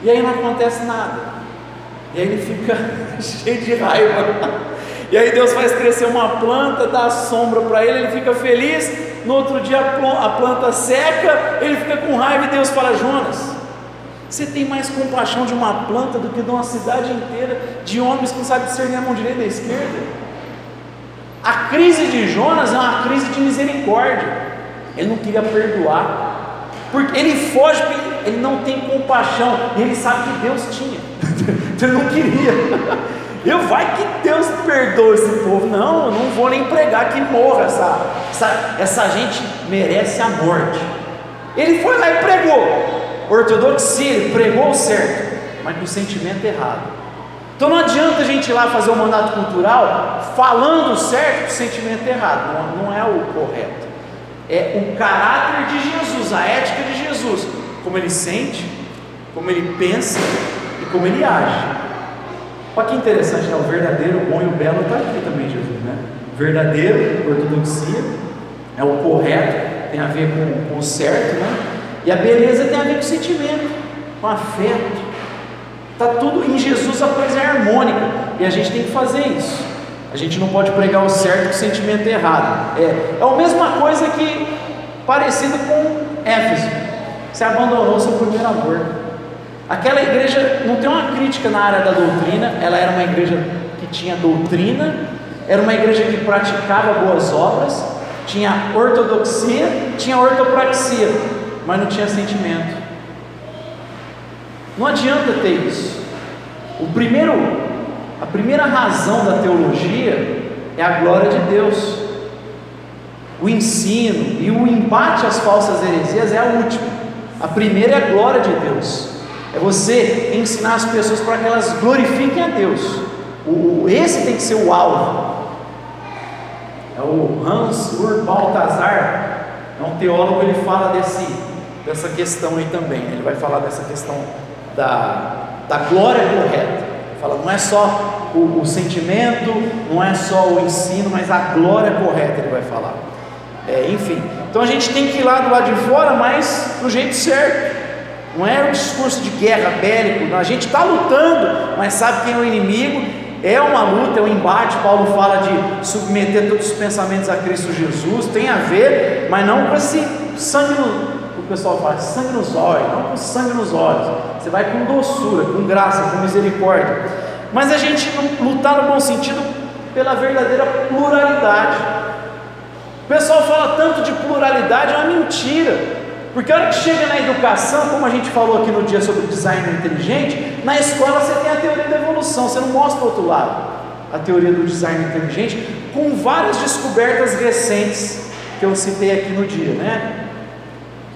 A: E aí não acontece nada. E aí ele fica (laughs) cheio de raiva. E aí Deus faz crescer uma planta, dá sombra para ele, ele fica feliz. No outro dia a planta seca, ele fica com raiva e Deus fala: Jonas, você tem mais compaixão de uma planta do que de uma cidade inteira de homens que não sabem discernir a mão direita da esquerda. A crise de Jonas é uma crise de misericórdia. Ele não queria perdoar, porque ele foge ele não tem compaixão, e ele sabe que Deus tinha, (laughs) então ele não queria. Eu vai que Deus perdoa esse povo. Não, eu não vou nem pregar que morra. Essa, essa, essa gente merece a morte. Ele foi lá e pregou. Ortodoxia, ele pregou certo, mas com sentimento errado. Então não adianta a gente ir lá fazer o um mandato cultural falando certo sentimento errado. Não, não é o correto é o caráter de Jesus, a ética de Jesus, como ele sente, como ele pensa, e como ele age. Olha que interessante, né? o verdadeiro, o bom e o belo está aqui também, Jesus. Né? Verdadeiro, ortodoxia, é o correto, tem a ver com, com o certo, né? e a beleza tem a ver com o sentimento, com afeto. Está tudo em Jesus, a coisa é harmônica, e a gente tem que fazer isso. A gente não pode pregar o certo com o sentimento errado. É, é a mesma coisa que parecido com Éfeso. Você abandonou seu primeiro amor. Aquela igreja não tem uma crítica na área da doutrina, ela era uma igreja que tinha doutrina, era uma igreja que praticava boas obras, tinha ortodoxia, tinha ortopraxia, mas não tinha sentimento. Não adianta ter isso. O primeiro, a primeira razão da teologia é a glória de Deus. O ensino e o embate às falsas heresias é a última. A primeira é a glória de Deus. É você ensinar as pessoas para que elas glorifiquem a Deus. O, esse tem que ser o alvo. É o Hans Ur Baltazar, é um teólogo, ele fala desse, dessa questão aí também. Ele vai falar dessa questão da, da glória correta. Ele fala, não é só o, o sentimento, não é só o ensino, mas a glória correta, ele vai falar. É, enfim, então a gente tem que ir lá do lado de fora, mas do jeito certo. Não é um discurso de guerra bélico, a gente está lutando, mas sabe quem é o inimigo. É uma luta, é um embate. Paulo fala de submeter todos os pensamentos a Cristo Jesus, tem a ver, mas não com esse sangue no. O pessoal fala, sangue nos olhos, não com sangue nos olhos. Você vai com doçura, com graça, com misericórdia. Mas a gente lutar no bom sentido pela verdadeira pluralidade. O pessoal fala tanto de pluralidade, é uma mentira. Porque a hora que chega na educação, como a gente falou aqui no dia sobre design inteligente, na escola você tem a teoria da evolução, você não mostra o outro lado, a teoria do design inteligente, com várias descobertas recentes que eu citei aqui no dia, né?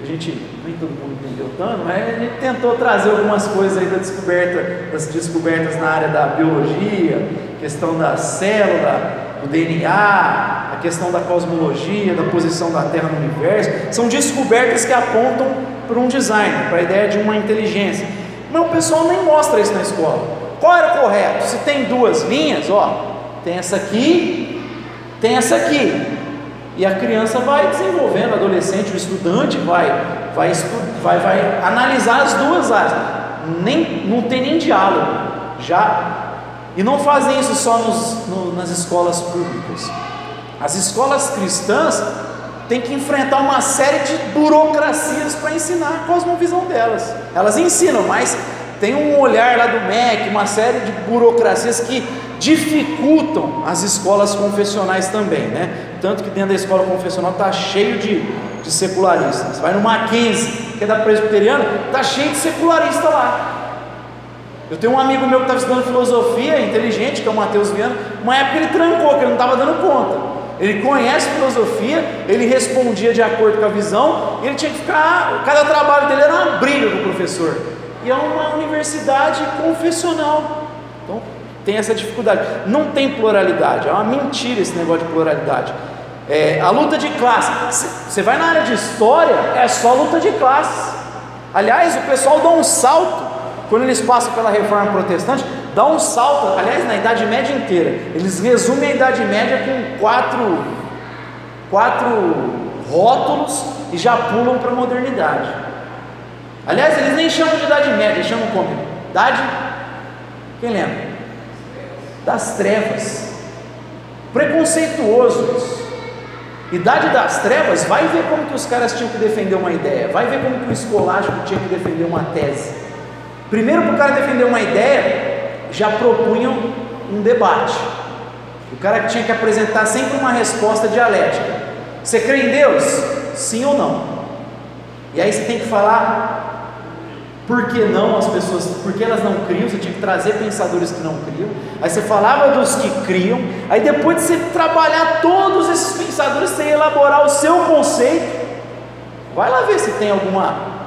A: A gente, nem todo mundo entendeu tanto, mas a gente tentou trazer algumas coisas aí da descoberta, das descobertas na área da biologia, questão da célula, DNA, a questão da cosmologia, da posição da Terra no universo, são descobertas que apontam para um design, para a ideia de uma inteligência. Mas o pessoal nem mostra isso na escola. Qual era o correto? Se tem duas linhas, ó, tem essa aqui, tem essa aqui. E a criança vai desenvolvendo, o adolescente, o estudante vai, vai, vai, vai analisar as duas áreas. Nem, não tem nem diálogo. Já e não fazem isso só nos, no, nas escolas públicas. As escolas cristãs têm que enfrentar uma série de burocracias para ensinar a cosmovisão delas. Elas ensinam, mas tem um olhar lá do MEC, uma série de burocracias que dificultam as escolas confessionais também, né? Tanto que dentro da escola confessional está cheio de, de secularistas. Vai no Mackenzie, que é da presbiteriana, está cheio de secularistas lá. Eu tenho um amigo meu que estava estudando filosofia inteligente, que é o Matheus Viana. Uma época ele trancou, que ele não estava dando conta. Ele conhece filosofia, ele respondia de acordo com a visão, ele tinha que ficar. Cada trabalho dele era uma briga com o professor. E é uma universidade confessional. Então tem essa dificuldade. Não tem pluralidade, é uma mentira esse negócio de pluralidade. É, a luta de classe. Você vai na área de história, é só luta de classe. Aliás, o pessoal dá um salto quando eles passam pela reforma protestante, dá um salto, aliás, na Idade Média inteira. Eles resumem a Idade Média com quatro, quatro rótulos e já pulam para a modernidade. Aliás, eles nem chamam de Idade Média, eles chamam como? Idade. Quem lembra? Das trevas. Preconceituoso isso. Idade das trevas, vai ver como que os caras tinham que defender uma ideia, vai ver como que o escolástico tinha que defender uma tese. Primeiro, para o cara defender uma ideia, já propunham um debate. O cara tinha que apresentar sempre uma resposta dialética. Você crê em Deus? Sim ou não? E aí você tem que falar por que não as pessoas, por que elas não criam, você tinha que trazer pensadores que não criam. Aí você falava dos que criam, aí depois de você trabalhar todos esses pensadores, você elaborar o seu conceito. Vai lá ver se tem alguma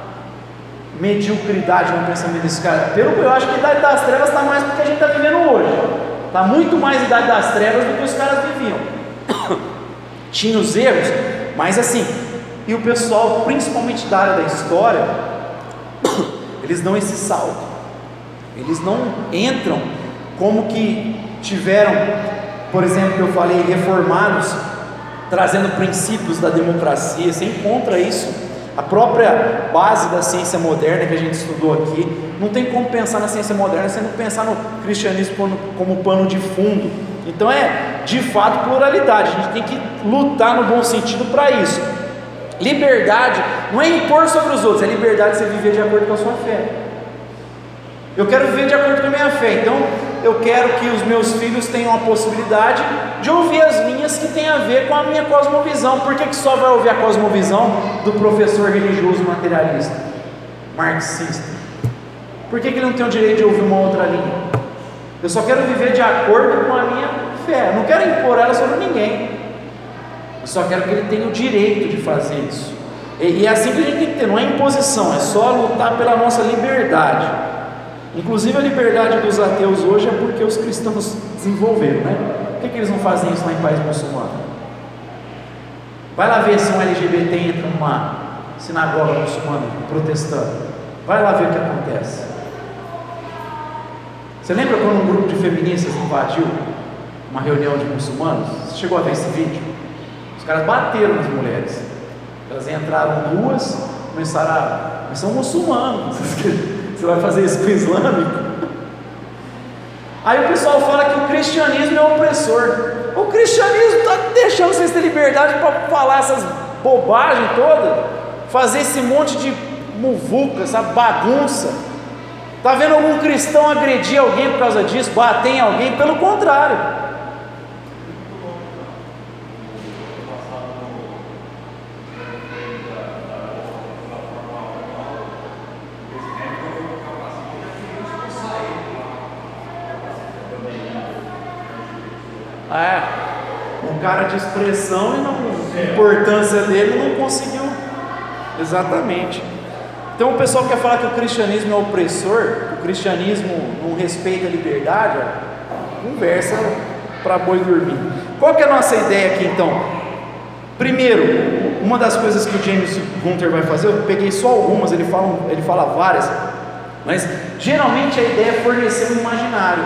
A: mediocridade no pensamento desse cara. Pelo que eu acho que a idade das trevas está mais do que a gente está vivendo hoje. Está muito mais idade das trevas do que os caras viviam. (coughs) Tinha os erros, mas assim, e o pessoal, principalmente da área da história, (coughs) eles dão esse salto. Eles não entram como que tiveram, por exemplo, que eu falei, reformados, trazendo princípios da democracia. Você encontra isso. A própria base da ciência moderna que a gente estudou aqui, não tem como pensar na ciência moderna sem pensar no cristianismo como, como pano de fundo. Então é de fato pluralidade. A gente tem que lutar no bom sentido para isso. Liberdade não é impor sobre os outros, é liberdade de você viver de acordo com a sua fé. Eu quero viver de acordo com a minha fé, então eu quero que os meus filhos tenham a possibilidade de ouvir as minhas que tem a ver com a minha cosmovisão. Por que, que só vai ouvir a cosmovisão do professor religioso materialista, marxista? Por que, que ele não tem o direito de ouvir uma outra linha? Eu só quero viver de acordo com a minha fé, eu não quero impor ela sobre ninguém. Eu só quero que ele tenha o direito de fazer isso. E, e é assim que a gente tem que ter, não é imposição, é só lutar pela nossa liberdade. Inclusive a liberdade dos ateus hoje é porque os cristãos desenvolveram, né? Por que, que eles não fazem isso lá em país muçulmano? Vai lá ver se um LGBT entra numa sinagoga muçulmana protestando. Vai lá ver o que acontece. Você lembra quando um grupo de feministas invadiu uma reunião de muçulmanos? Você chegou a ver esse vídeo? Os caras bateram nas mulheres. Elas entraram duas, começaram a. Mas são muçulmanos. (laughs) Você vai fazer isso com o islâmico? Aí o pessoal fala que o cristianismo é opressor. O cristianismo está deixando vocês ter liberdade para falar essas bobagens todas, fazer esse monte de muvuca, essa bagunça. Está vendo algum cristão agredir alguém por causa disso, bater em alguém? Pelo contrário. É, um e não, a importância dele não conseguiu. Exatamente. Então o pessoal quer falar que o cristianismo é opressor, que o cristianismo não respeita a liberdade, ó, conversa para boi dormir. Qual que é a nossa ideia aqui então? Primeiro, uma das coisas que o James Hunter vai fazer, eu peguei só algumas, ele fala, ele fala várias, mas geralmente a ideia é fornecer um imaginário.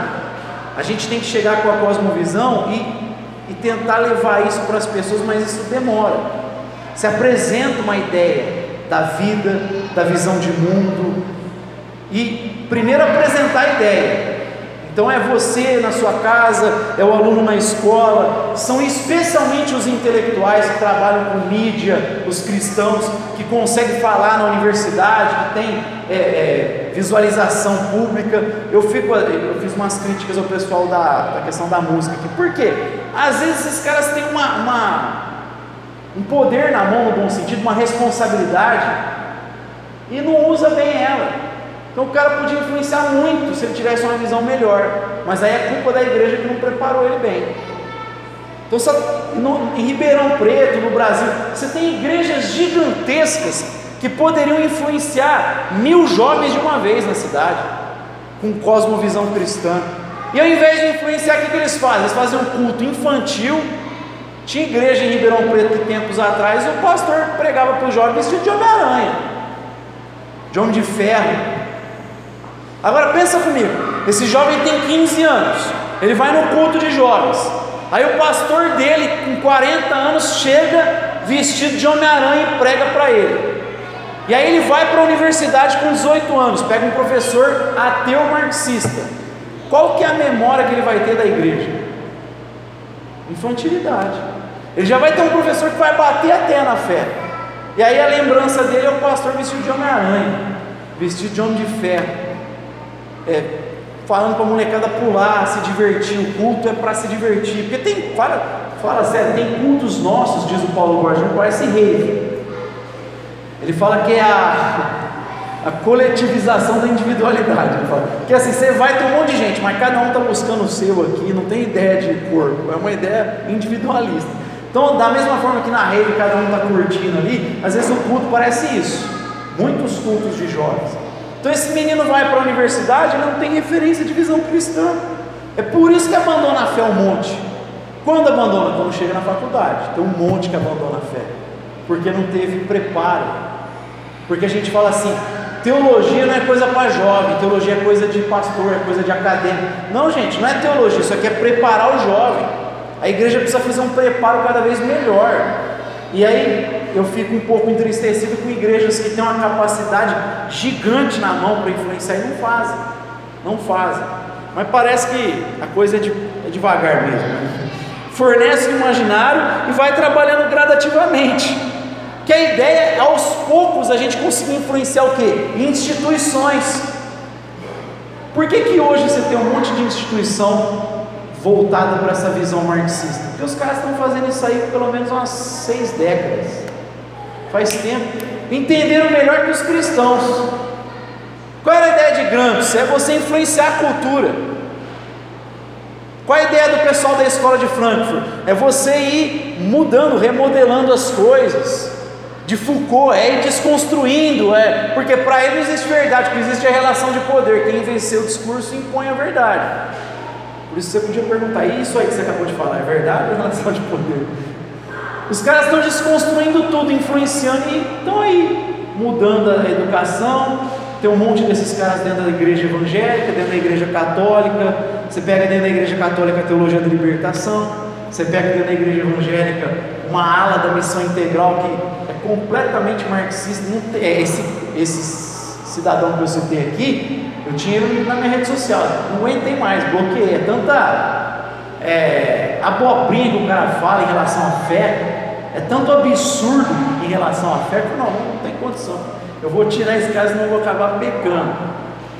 A: A gente tem que chegar com a cosmovisão e, e tentar levar isso para as pessoas, mas isso demora. Se apresenta uma ideia da vida, da visão de mundo, e primeiro apresentar a ideia. Então é você na sua casa, é o aluno na escola, são especialmente os intelectuais que trabalham com mídia, os cristãos que conseguem falar na universidade, que tem é, é, visualização pública. Eu, fico, eu fiz umas críticas ao pessoal da, da questão da música aqui. Por quê? Às vezes esses caras têm uma, uma, um poder na mão, no bom sentido, uma responsabilidade, e não usa bem ela. Então o cara podia influenciar muito se ele tivesse uma visão melhor, mas aí é culpa da igreja que não preparou ele bem. Então, no, em Ribeirão Preto, no Brasil, você tem igrejas gigantescas que poderiam influenciar mil jovens de uma vez na cidade, com cosmovisão cristã. E ao invés de influenciar, o que, que eles fazem? Eles fazem um culto infantil. Tinha igreja em Ribeirão Preto tempos atrás o pastor pregava para os jovens vestido de Homem-Aranha, de homem de ferro. Agora pensa comigo, esse jovem tem 15 anos, ele vai no culto de jovens. Aí o pastor dele, com 40 anos, chega vestido de Homem-Aranha e prega para ele. E aí ele vai para a universidade com 18 anos, pega um professor ateu marxista. Qual que é a memória que ele vai ter da igreja? Infantilidade. Ele já vai ter um professor que vai bater até na fé. E aí a lembrança dele é o pastor vestido de Homem-Aranha, vestido de homem de ferro. É, falando para a molecada pular, se divertir, o culto é para se divertir. Porque tem, fala, fala sério, tem cultos nossos, diz o Paulo não parece rave. Ele fala que é a, a coletivização da individualidade. Que assim, você vai ter um monte de gente, mas cada um está buscando o seu aqui, não tem ideia de corpo, é uma ideia individualista. Então, da mesma forma que na rede cada um está curtindo ali, às vezes o culto parece isso. Muitos cultos de jovens. Então esse menino vai para a universidade, ele não tem referência de visão cristã. É por isso que abandona a fé um monte. Quando abandona? Quando chega na faculdade. Tem um monte que abandona a fé porque não teve preparo. Porque a gente fala assim: teologia não é coisa para jovem, teologia é coisa de pastor, é coisa de acadêmico. Não, gente, não é teologia, isso aqui é preparar o jovem. A igreja precisa fazer um preparo cada vez melhor. E aí eu fico um pouco entristecido com igrejas que têm uma capacidade gigante na mão para influenciar e não fazem. Não fazem. Mas parece que a coisa é, de, é devagar mesmo. Fornece o imaginário e vai trabalhando gradativamente. Que a ideia é aos poucos a gente conseguir influenciar o quê? Instituições. Por que, que hoje você tem um monte de instituição voltada para essa visão marxista? Porque os caras estão fazendo isso aí pelo menos umas seis décadas. Faz tempo. Entenderam melhor que os cristãos. Qual era a ideia de Gramsci? É você influenciar a cultura. Qual a ideia do pessoal da escola de Frankfurt? É você ir mudando, remodelando as coisas de Foucault, é ir desconstruindo, é, porque para ele não existe verdade, porque existe a relação de poder. Quem venceu o discurso impõe a verdade. Por isso você podia perguntar, isso aí que você acabou de falar, é verdade ou é relação de poder? Os caras estão desconstruindo tudo, influenciando e estão aí, mudando a educação. Tem um monte desses caras dentro da igreja evangélica, dentro da igreja católica. Você pega dentro da igreja católica a teologia da libertação. Você pega dentro da igreja evangélica uma ala da missão integral que completamente marxista. Tem, é, esse, esse cidadão que eu citei aqui, eu tinha ele na minha rede social, não aguentei mais, bloqueei. É tanta é, abobrinha que o cara fala em relação à fé, é tanto absurdo em relação à fé que não, não tem condição. Eu vou tirar esse caso e não vou acabar pecando.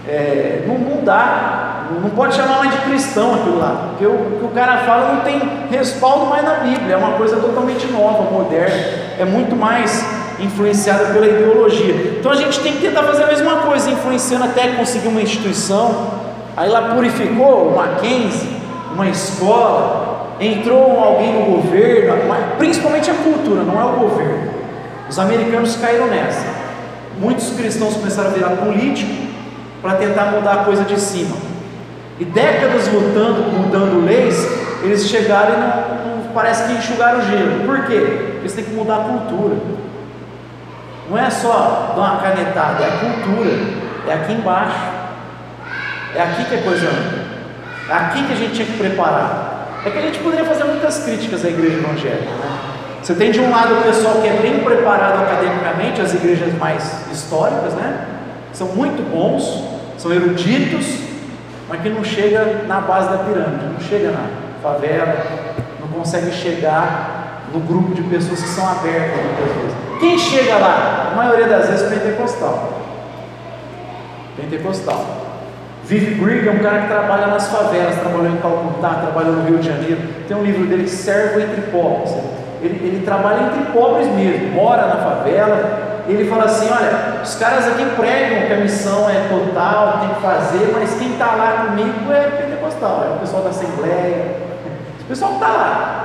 A: É, não, não dá, não pode chamar mais de cristão aquilo lá, porque o, que o cara fala não tem respaldo mais na Bíblia, é uma coisa totalmente nova, moderna, é muito mais influenciada pela ideologia. Então a gente tem que tentar fazer a mesma coisa, influenciando até conseguir uma instituição. Aí lá purificou o Mackenzie, uma escola, entrou alguém no governo, principalmente a cultura, não é o governo. Os americanos caíram nessa. Muitos cristãos começaram a virar político para tentar mudar a coisa de cima. E décadas lutando, mudando leis, eles chegaram e não, não parece que enxugaram o gelo. Por quê? Porque eles têm que mudar a cultura. Não é só dar uma canetada, é a cultura. É aqui embaixo. É aqui que a coisa anda. É aqui que a gente tinha que preparar. É que a gente poderia fazer muitas críticas à igreja evangélica. Né? Você tem de um lado o pessoal que é bem preparado academicamente, as igrejas mais históricas, né? São muito bons, são eruditos, mas que não chega na base da pirâmide, não chega na favela, não consegue chegar no grupo de pessoas que são abertas muitas vezes. Quem chega lá? A maioria das vezes pentecostal. Pentecostal. Vive Grigg é um cara que trabalha nas favelas, trabalhou em Calcutá, trabalhou no Rio de Janeiro. Tem um livro dele, Servo entre Pobres. Ele, ele trabalha entre pobres mesmo, mora na favela, ele fala assim: olha, os caras aqui pregam que a missão é total, tem que fazer, mas quem está lá comigo é pentecostal, é o pessoal da Assembleia, (laughs) o pessoal está lá.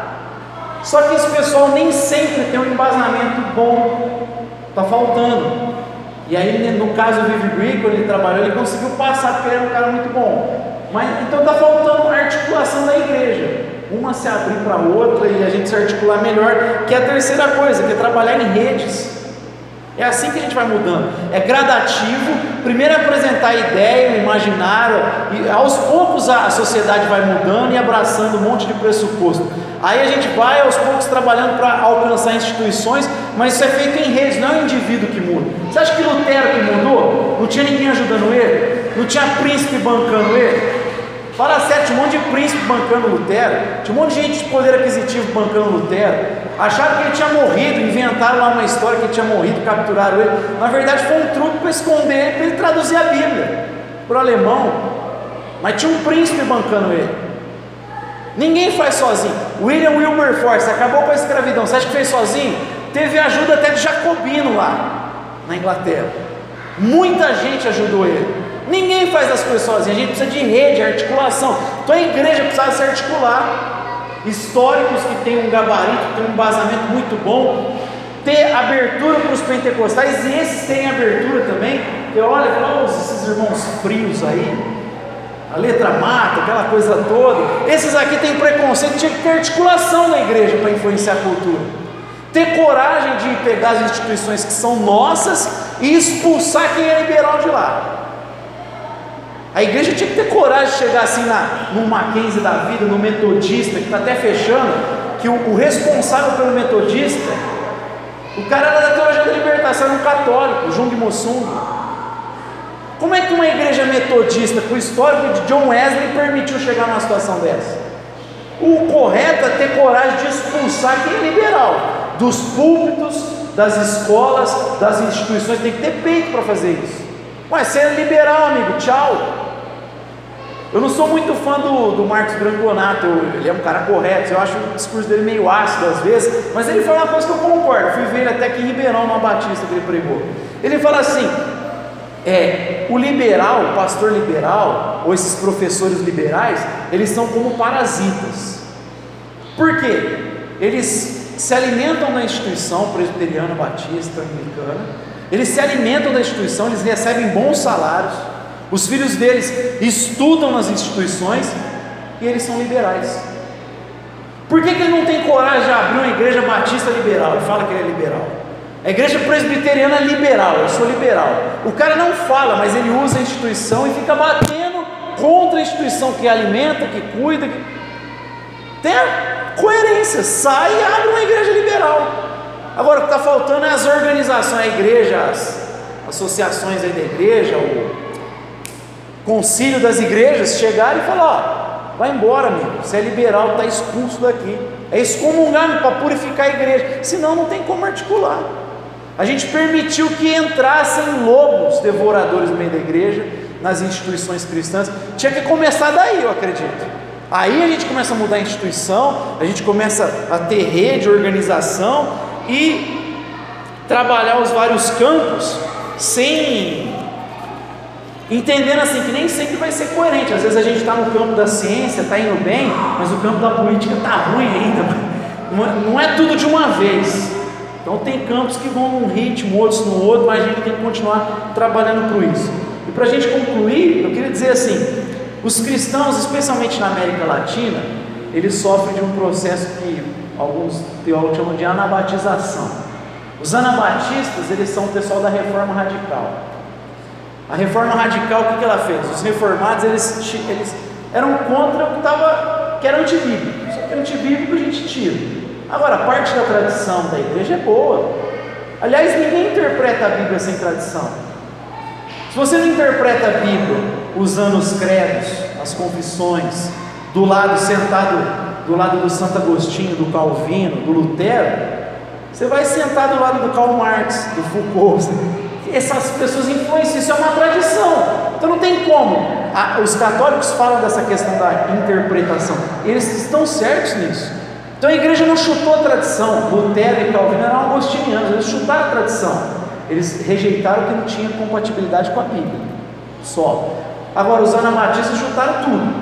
A: Só que esse pessoal nem sempre tem um embasamento bom, está faltando. E aí, no caso do Vivi ele trabalhou, ele conseguiu passar porque ele era um cara muito bom. Mas então está faltando a articulação da igreja. Uma se abrir para a outra e a gente se articular melhor, que é a terceira coisa, que é trabalhar em redes. É assim que a gente vai mudando. É gradativo. Primeiro apresentar a ideia, o imaginário, e aos poucos a sociedade vai mudando e abraçando um monte de pressuposto. Aí a gente vai aos poucos trabalhando para alcançar instituições, mas isso é feito em redes, não é o indivíduo que muda. Você acha que Lutero que mudou? Não tinha ninguém ajudando ele? Não tinha príncipe bancando ele? Fala sério, tinha um monte de príncipe bancando Lutero, tinha um monte de gente de poder aquisitivo bancando Lutero. Acharam que ele tinha morrido, inventaram lá uma história que ele tinha morrido, capturaram ele. Na verdade, foi um truque para esconder ele, para ele traduzir a Bíblia para o alemão. Mas tinha um príncipe bancando ele. Ninguém faz sozinho. William Wilberforce acabou com a escravidão. Você acha que fez sozinho? Teve ajuda até de Jacobino lá na Inglaterra. Muita gente ajudou ele. Ninguém faz as coisas sozinho, a gente precisa de rede, articulação. Então a igreja precisa se articular. Históricos que têm um gabarito, têm um embasamento muito bom, ter abertura para os pentecostais, e esses têm abertura também. Eu olho e falo, esses irmãos frios aí, a letra mata, aquela coisa toda. Esses aqui têm preconceito, tinha que ter articulação na igreja para influenciar a cultura. ter coragem de pegar as instituições que são nossas e expulsar quem é liberal de lá. A igreja tinha que ter coragem de chegar assim na, no Mackenzie da vida, no metodista, que está até fechando, que o, o, responsável pelo metodista, o cara era da teologia da libertação, era um católico, Jung Mossung. Como é que uma igreja metodista, com o histórico de John Wesley, permitiu chegar numa situação dessa? O correto é ter coragem de expulsar quem é liberal, dos púlpitos, das escolas, das instituições, tem que ter peito para fazer isso. Mas você é liberal, amigo, tchau. Eu não sou muito fã do, do Marcos Branconato, ele é um cara correto, eu acho o discurso dele meio ácido às vezes, mas ele fala uma coisa que eu concordo, fui ver até aqui em Ribeirão, numa Batista que ele pregou. Ele fala assim: é, o liberal, o pastor liberal, ou esses professores liberais, eles são como parasitas. Por quê? Eles se alimentam da instituição presbiteriana, batista, anglicana, eles se alimentam da instituição, eles recebem bons salários, os filhos deles estudam nas instituições e eles são liberais. Por que, que ele não tem coragem de abrir uma igreja batista liberal? Ele fala que ele é liberal. A igreja presbiteriana é liberal, eu sou liberal. O cara não fala, mas ele usa a instituição e fica batendo contra a instituição que alimenta, que cuida. Que... Tem coerência, sai e abre uma igreja liberal. Agora o que está faltando é as organizações, a igreja, as associações aí da igreja, o concílio das igrejas chegar e falar: ó, vai embora, amigo, você é liberal, está expulso daqui. É excomungar para purificar a igreja, senão não tem como articular. A gente permitiu que entrassem lobos devoradores no meio da igreja, nas instituições cristãs. Tinha que começar daí, eu acredito. Aí a gente começa a mudar a instituição, a gente começa a ter rede, organização e trabalhar os vários campos sem Entendendo assim que nem sempre vai ser coerente. Às vezes a gente está no campo da ciência, está indo bem, mas o campo da política está ruim ainda. (laughs) Não é, tudo de uma vez. Então tem campos que vão num ritmo, outros no outro, mas a gente tem que continuar trabalhando por isso. E para a gente concluir, eu queria dizer assim: os cristãos, especialmente na América Latina, eles sofrem de um processo que alguns teólogos chamam de anabatização. Os anabatistas, eles são o pessoal da reforma radical. A reforma radical, o que, que ela fez? Os reformados, eles, eles eram contra o que, tava, que era antibíblico. Só que antibíblico a gente tira. Agora, parte da tradição da igreja é boa. Aliás, ninguém interpreta a Bíblia sem tradição. Se você não interpreta a Bíblia usando os credos, as confissões, do lado sentado do lado do Santo Agostinho, do Calvino, do Lutero, você vai sentar do lado do Karl Marx, do Foucault, (laughs) essas pessoas influenciam, isso é uma tradição. Então não tem como. os católicos falam dessa questão da interpretação, eles estão certos nisso. Então a igreja não chutou a tradição. Lutero e Calvino eram agostinianos, eles chutaram a tradição. Eles rejeitaram que não tinha compatibilidade com a Bíblia. Só. Agora os anabatistas chutaram tudo.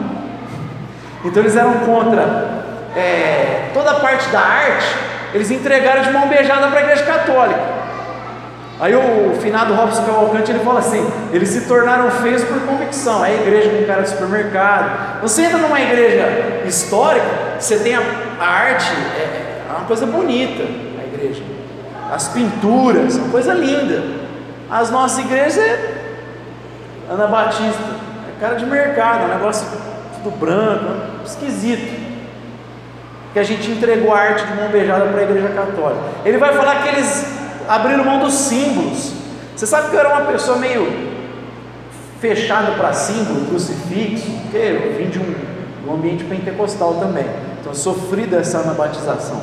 A: Então eles eram contra é, toda a parte da arte, eles entregaram de mão beijada para a igreja católica. Aí o finado Robson Cavalcante ele fala assim: eles se tornaram feios por convicção. É a igreja com cara de supermercado. Você entra numa igreja histórica, você tem a, a arte, é, é, uma coisa bonita a igreja. As pinturas, uma coisa linda. As nossas igrejas é Ana Batista, é cara de mercado, é um negócio tudo branco, esquisito. Que a gente entregou a arte de mão beijada para a igreja católica. Ele vai falar que eles abriram mão dos símbolos. Você sabe que eu era uma pessoa meio fechada para símbolo, crucifixo, porque eu vim de um, um, ambiente pentecostal também, então eu sofri dessa anabatização.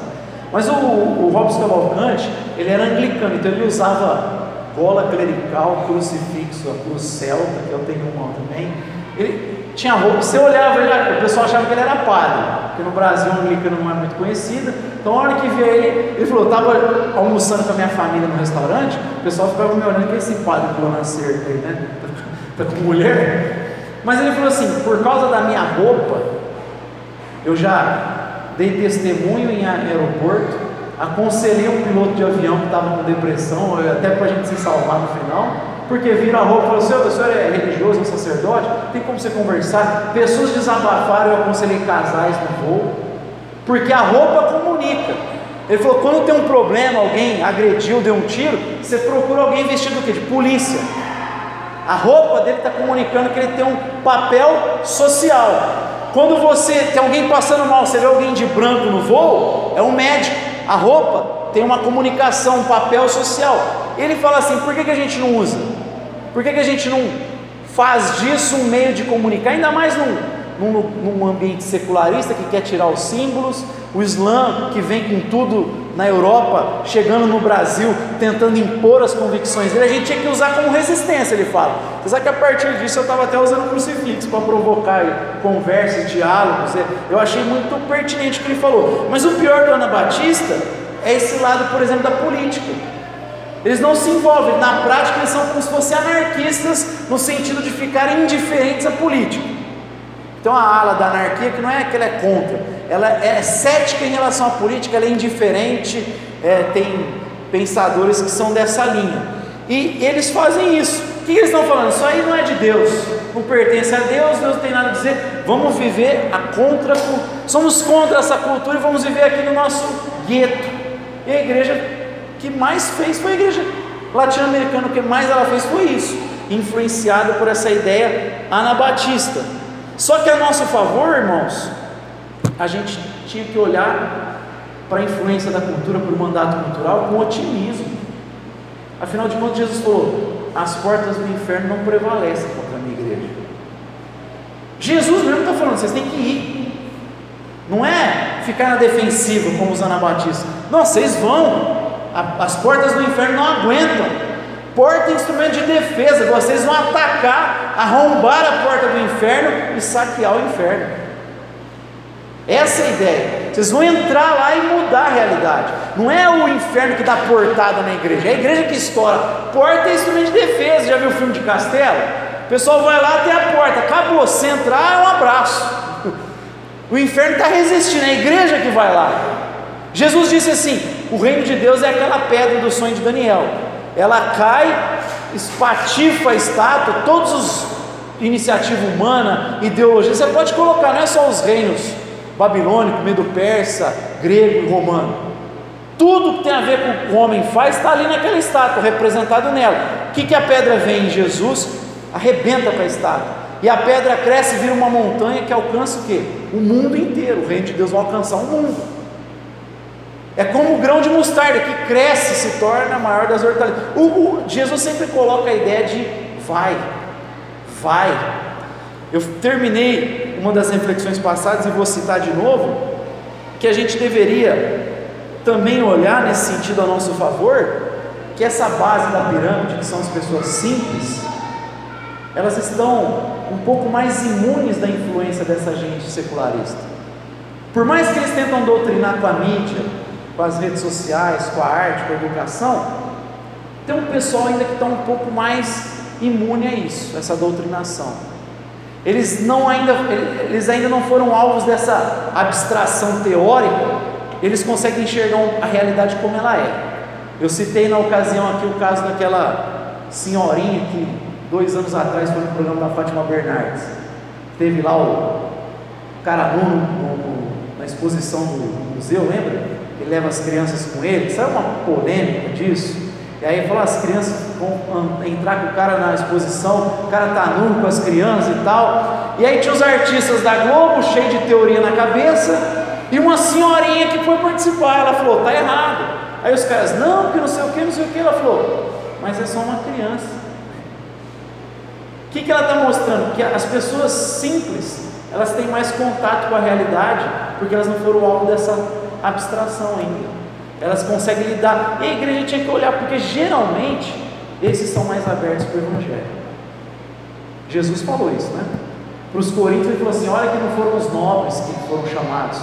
A: Mas o, o Robson Cavalcante, ele era anglicano, então ele usava bola clerical, crucifixo, a cruz celta, que eu tenho uma também. Ele, tinha roupa, você olhava ele, o pessoal achava que ele era padre, porque no Brasil o anglicano não é muito conhecido. Então, a hora que via ele, ele falou: eu estava almoçando com a minha família no restaurante, o pessoal ficava me olhando, que é esse padre pulou na cerca aí, né? Está com mulher. Mas ele falou assim: por causa da minha roupa, eu já dei testemunho em aeroporto, aconselhei um piloto de avião que estava com depressão, até para a gente se salvar no final porque viram a roupa e falaram, senhor, o senhor é religioso, é sacerdote, tem como você conversar. Pessoas desabafaram, eu aconselhei casais no voo, porque a roupa comunica. Ele falou: quando tem um problema, alguém agrediu, deu um tiro, você procura alguém vestido quê? de polícia. A roupa dele está comunicando que ele tem um papel social. Quando você tem alguém passando mal, você vê alguém de branco no voo, é um médico. A roupa tem uma comunicação, um papel social. Ele fala assim: por que, que a gente não usa? Por que, que a gente não faz disso um meio de comunicar? Ainda mais num, num, num ambiente secularista que quer tirar os símbolos, o Islã que vem com tudo na Europa, chegando no Brasil, tentando impor as convicções dele, a gente tinha que usar como resistência, ele fala. Você que a partir disso eu estava até usando crucifixo para provocar conversas, diálogos. Eu achei muito pertinente o que ele falou. Mas o pior do Anabaptista é esse lado, por exemplo, da política. Eles não se envolvem, na prática eles são como se fossem anarquistas, no sentido de ficarem indiferentes à política. Então a ala da anarquia, que não é que ela é contra, ela é cética em relação à política, ela é indiferente, é, tem pensadores que são dessa linha. E eles fazem isso. O que eles estão falando? Isso aí não é de Deus, não pertence a Deus, Deus não tem nada a dizer. Vamos viver a contra, somos contra essa cultura e vamos viver aqui no nosso gueto. E a igreja que mais fez foi a igreja latino-americana, o que mais ela fez foi isso, influenciada por essa ideia anabatista. Só que a nosso favor, irmãos, a gente tinha que olhar para a influência da cultura, para o mandato cultural, com otimismo. Afinal de contas, Jesus falou: as portas do inferno não prevalecem contra a minha igreja. Jesus mesmo está falando: vocês têm que ir. Não é ficar na defensiva como os anabatistas. Não, vocês vão. As portas do inferno não aguentam. Porta é instrumento de defesa. Vocês vão atacar, arrombar a porta do inferno e saquear o inferno. Essa é a ideia. Vocês vão entrar lá e mudar a realidade. Não é o inferno que dá portada na igreja, é a igreja que estoura. Porta é instrumento de defesa. Já viu o filme de Castelo? O pessoal vai lá até a porta, acabou. Se entrar, é um abraço. (laughs) O inferno está resistindo, é a igreja que vai lá. Jesus disse assim: o reino de Deus é aquela pedra do sonho de Daniel. Ela cai, espatifa a estátua, todos os iniciativa humana, ideologia, você pode colocar, não é só os reinos babilônico, medo-persa, grego e romano. Tudo que tem a ver com o que o homem faz está ali naquela estátua, representado nela. O que, que a pedra vem em Jesus? Arrebenta para a estátua. E a pedra cresce e vira uma montanha que alcança o quê? O mundo inteiro. O reino de Deus vai alcançar o mundo. É como o grão de mostarda que cresce se torna a maior das hortaliças. O, o, Jesus sempre coloca a ideia de vai, vai. Eu terminei uma das reflexões passadas e vou citar de novo que a gente deveria também olhar nesse sentido a nosso favor, que essa base da pirâmide, que são as pessoas simples, elas estão um pouco mais imunes da influência dessa gente secularista. Por mais que eles tentam doutrinar com a mídia, com as redes sociais, com a arte, com a educação, tem um pessoal ainda que está um pouco mais imune a isso, essa doutrinação. Eles não ainda, eles ainda não foram alvos dessa abstração teórica, eles conseguem enxergar a realidade como ela é. Eu citei na ocasião aqui o caso daquela senhorinha que dois anos atrás foi no programa da Fátima Bernardes. Teve lá o cara no, no, na exposição do museu, lembra? Ele leva as crianças com ele, sabe uma polêmica disso? E aí falou, as crianças vão entrar com o cara na exposição, o cara tá nu com as crianças e tal. E aí tinha os artistas da Globo, cheio de teoria na cabeça, e uma senhorinha que foi participar, ela falou, tá errado. Aí os caras, não, que não sei o que, não sei o que, ela falou, mas é só uma criança. O que, que ela está mostrando? Que as pessoas simples, elas têm mais contato com a realidade, porque elas não foram alvo dessa abstração ainda. Elas conseguem lidar. E a igreja tinha que olhar, porque geralmente esses são mais abertos para o Evangelho. Jesus falou isso, né? Para os coríntios ele falou assim: olha que não foram os nobres que foram chamados.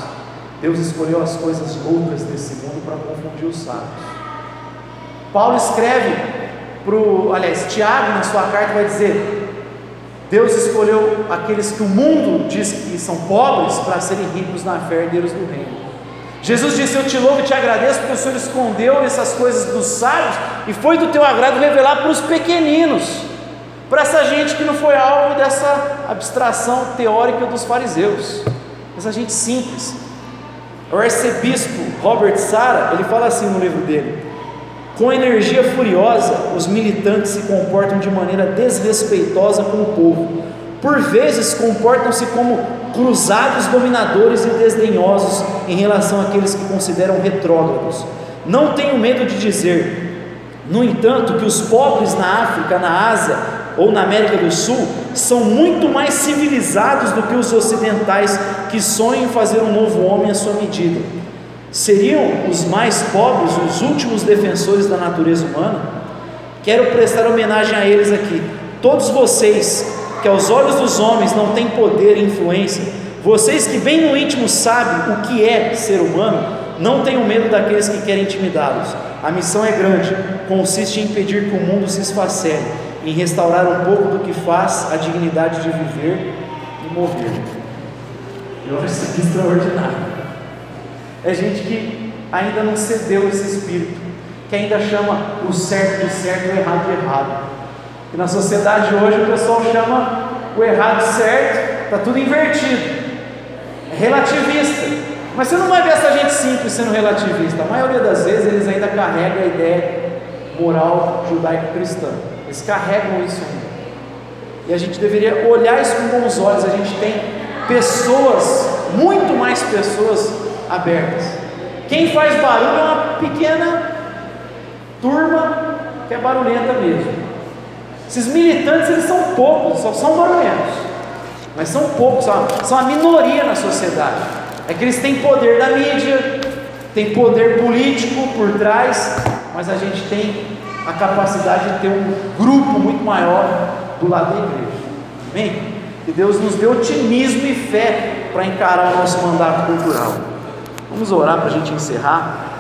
A: Deus escolheu as coisas loucas desse mundo para confundir os sábios. Paulo escreve para o, aliás, Tiago na sua carta vai dizer: Deus escolheu aqueles que o mundo diz que são pobres para serem ricos na fé, herdeiros do reino. Jesus disse: Eu te louvo e te agradeço porque o Senhor escondeu essas coisas dos sábios e foi do teu agrado revelar para os pequeninos, para essa gente que não foi alvo dessa abstração teórica dos fariseus, essa gente simples. O arcebispo Robert Sara, ele fala assim no livro dele: com energia furiosa, os militantes se comportam de maneira desrespeitosa com o povo. Por vezes comportam-se como cruzados dominadores e desdenhosos em relação àqueles que consideram retrógrados. Não tenho medo de dizer, no entanto, que os pobres na África, na Ásia ou na América do Sul são muito mais civilizados do que os ocidentais que sonham em fazer um novo homem à sua medida. Seriam os mais pobres os últimos defensores da natureza humana? Quero prestar homenagem a eles aqui. Todos vocês que aos olhos dos homens não têm poder e influência, vocês que bem no íntimo sabem o que é ser humano, não tenham medo daqueles que querem intimidá-los. A missão é grande, consiste em impedir que o mundo se esfacele, em restaurar um pouco do que faz a dignidade de viver e morrer. Eu acho isso aqui extraordinário. É gente que ainda não cedeu esse espírito, que ainda chama o certo de certo e o errado de errado. E na sociedade hoje o pessoal chama o errado certo, está tudo invertido, é relativista. Mas você não vai ver essa gente simples sendo relativista. A maioria das vezes eles ainda carregam a ideia moral judaico-cristã. Eles carregam isso ainda. E a gente deveria olhar isso com bons olhos. A gente tem pessoas, muito mais pessoas abertas. Quem faz barulho é uma pequena turma que é barulhenta mesmo. Esses militantes eles são poucos, só são barulhentos, mas são poucos, são a minoria na sociedade. É que eles têm poder da mídia, tem poder político por trás, mas a gente tem a capacidade de ter um grupo muito maior do lado da igreja. Amém? Que Deus nos dê otimismo e fé para encarar o nosso mandato cultural. Vamos orar para a gente encerrar.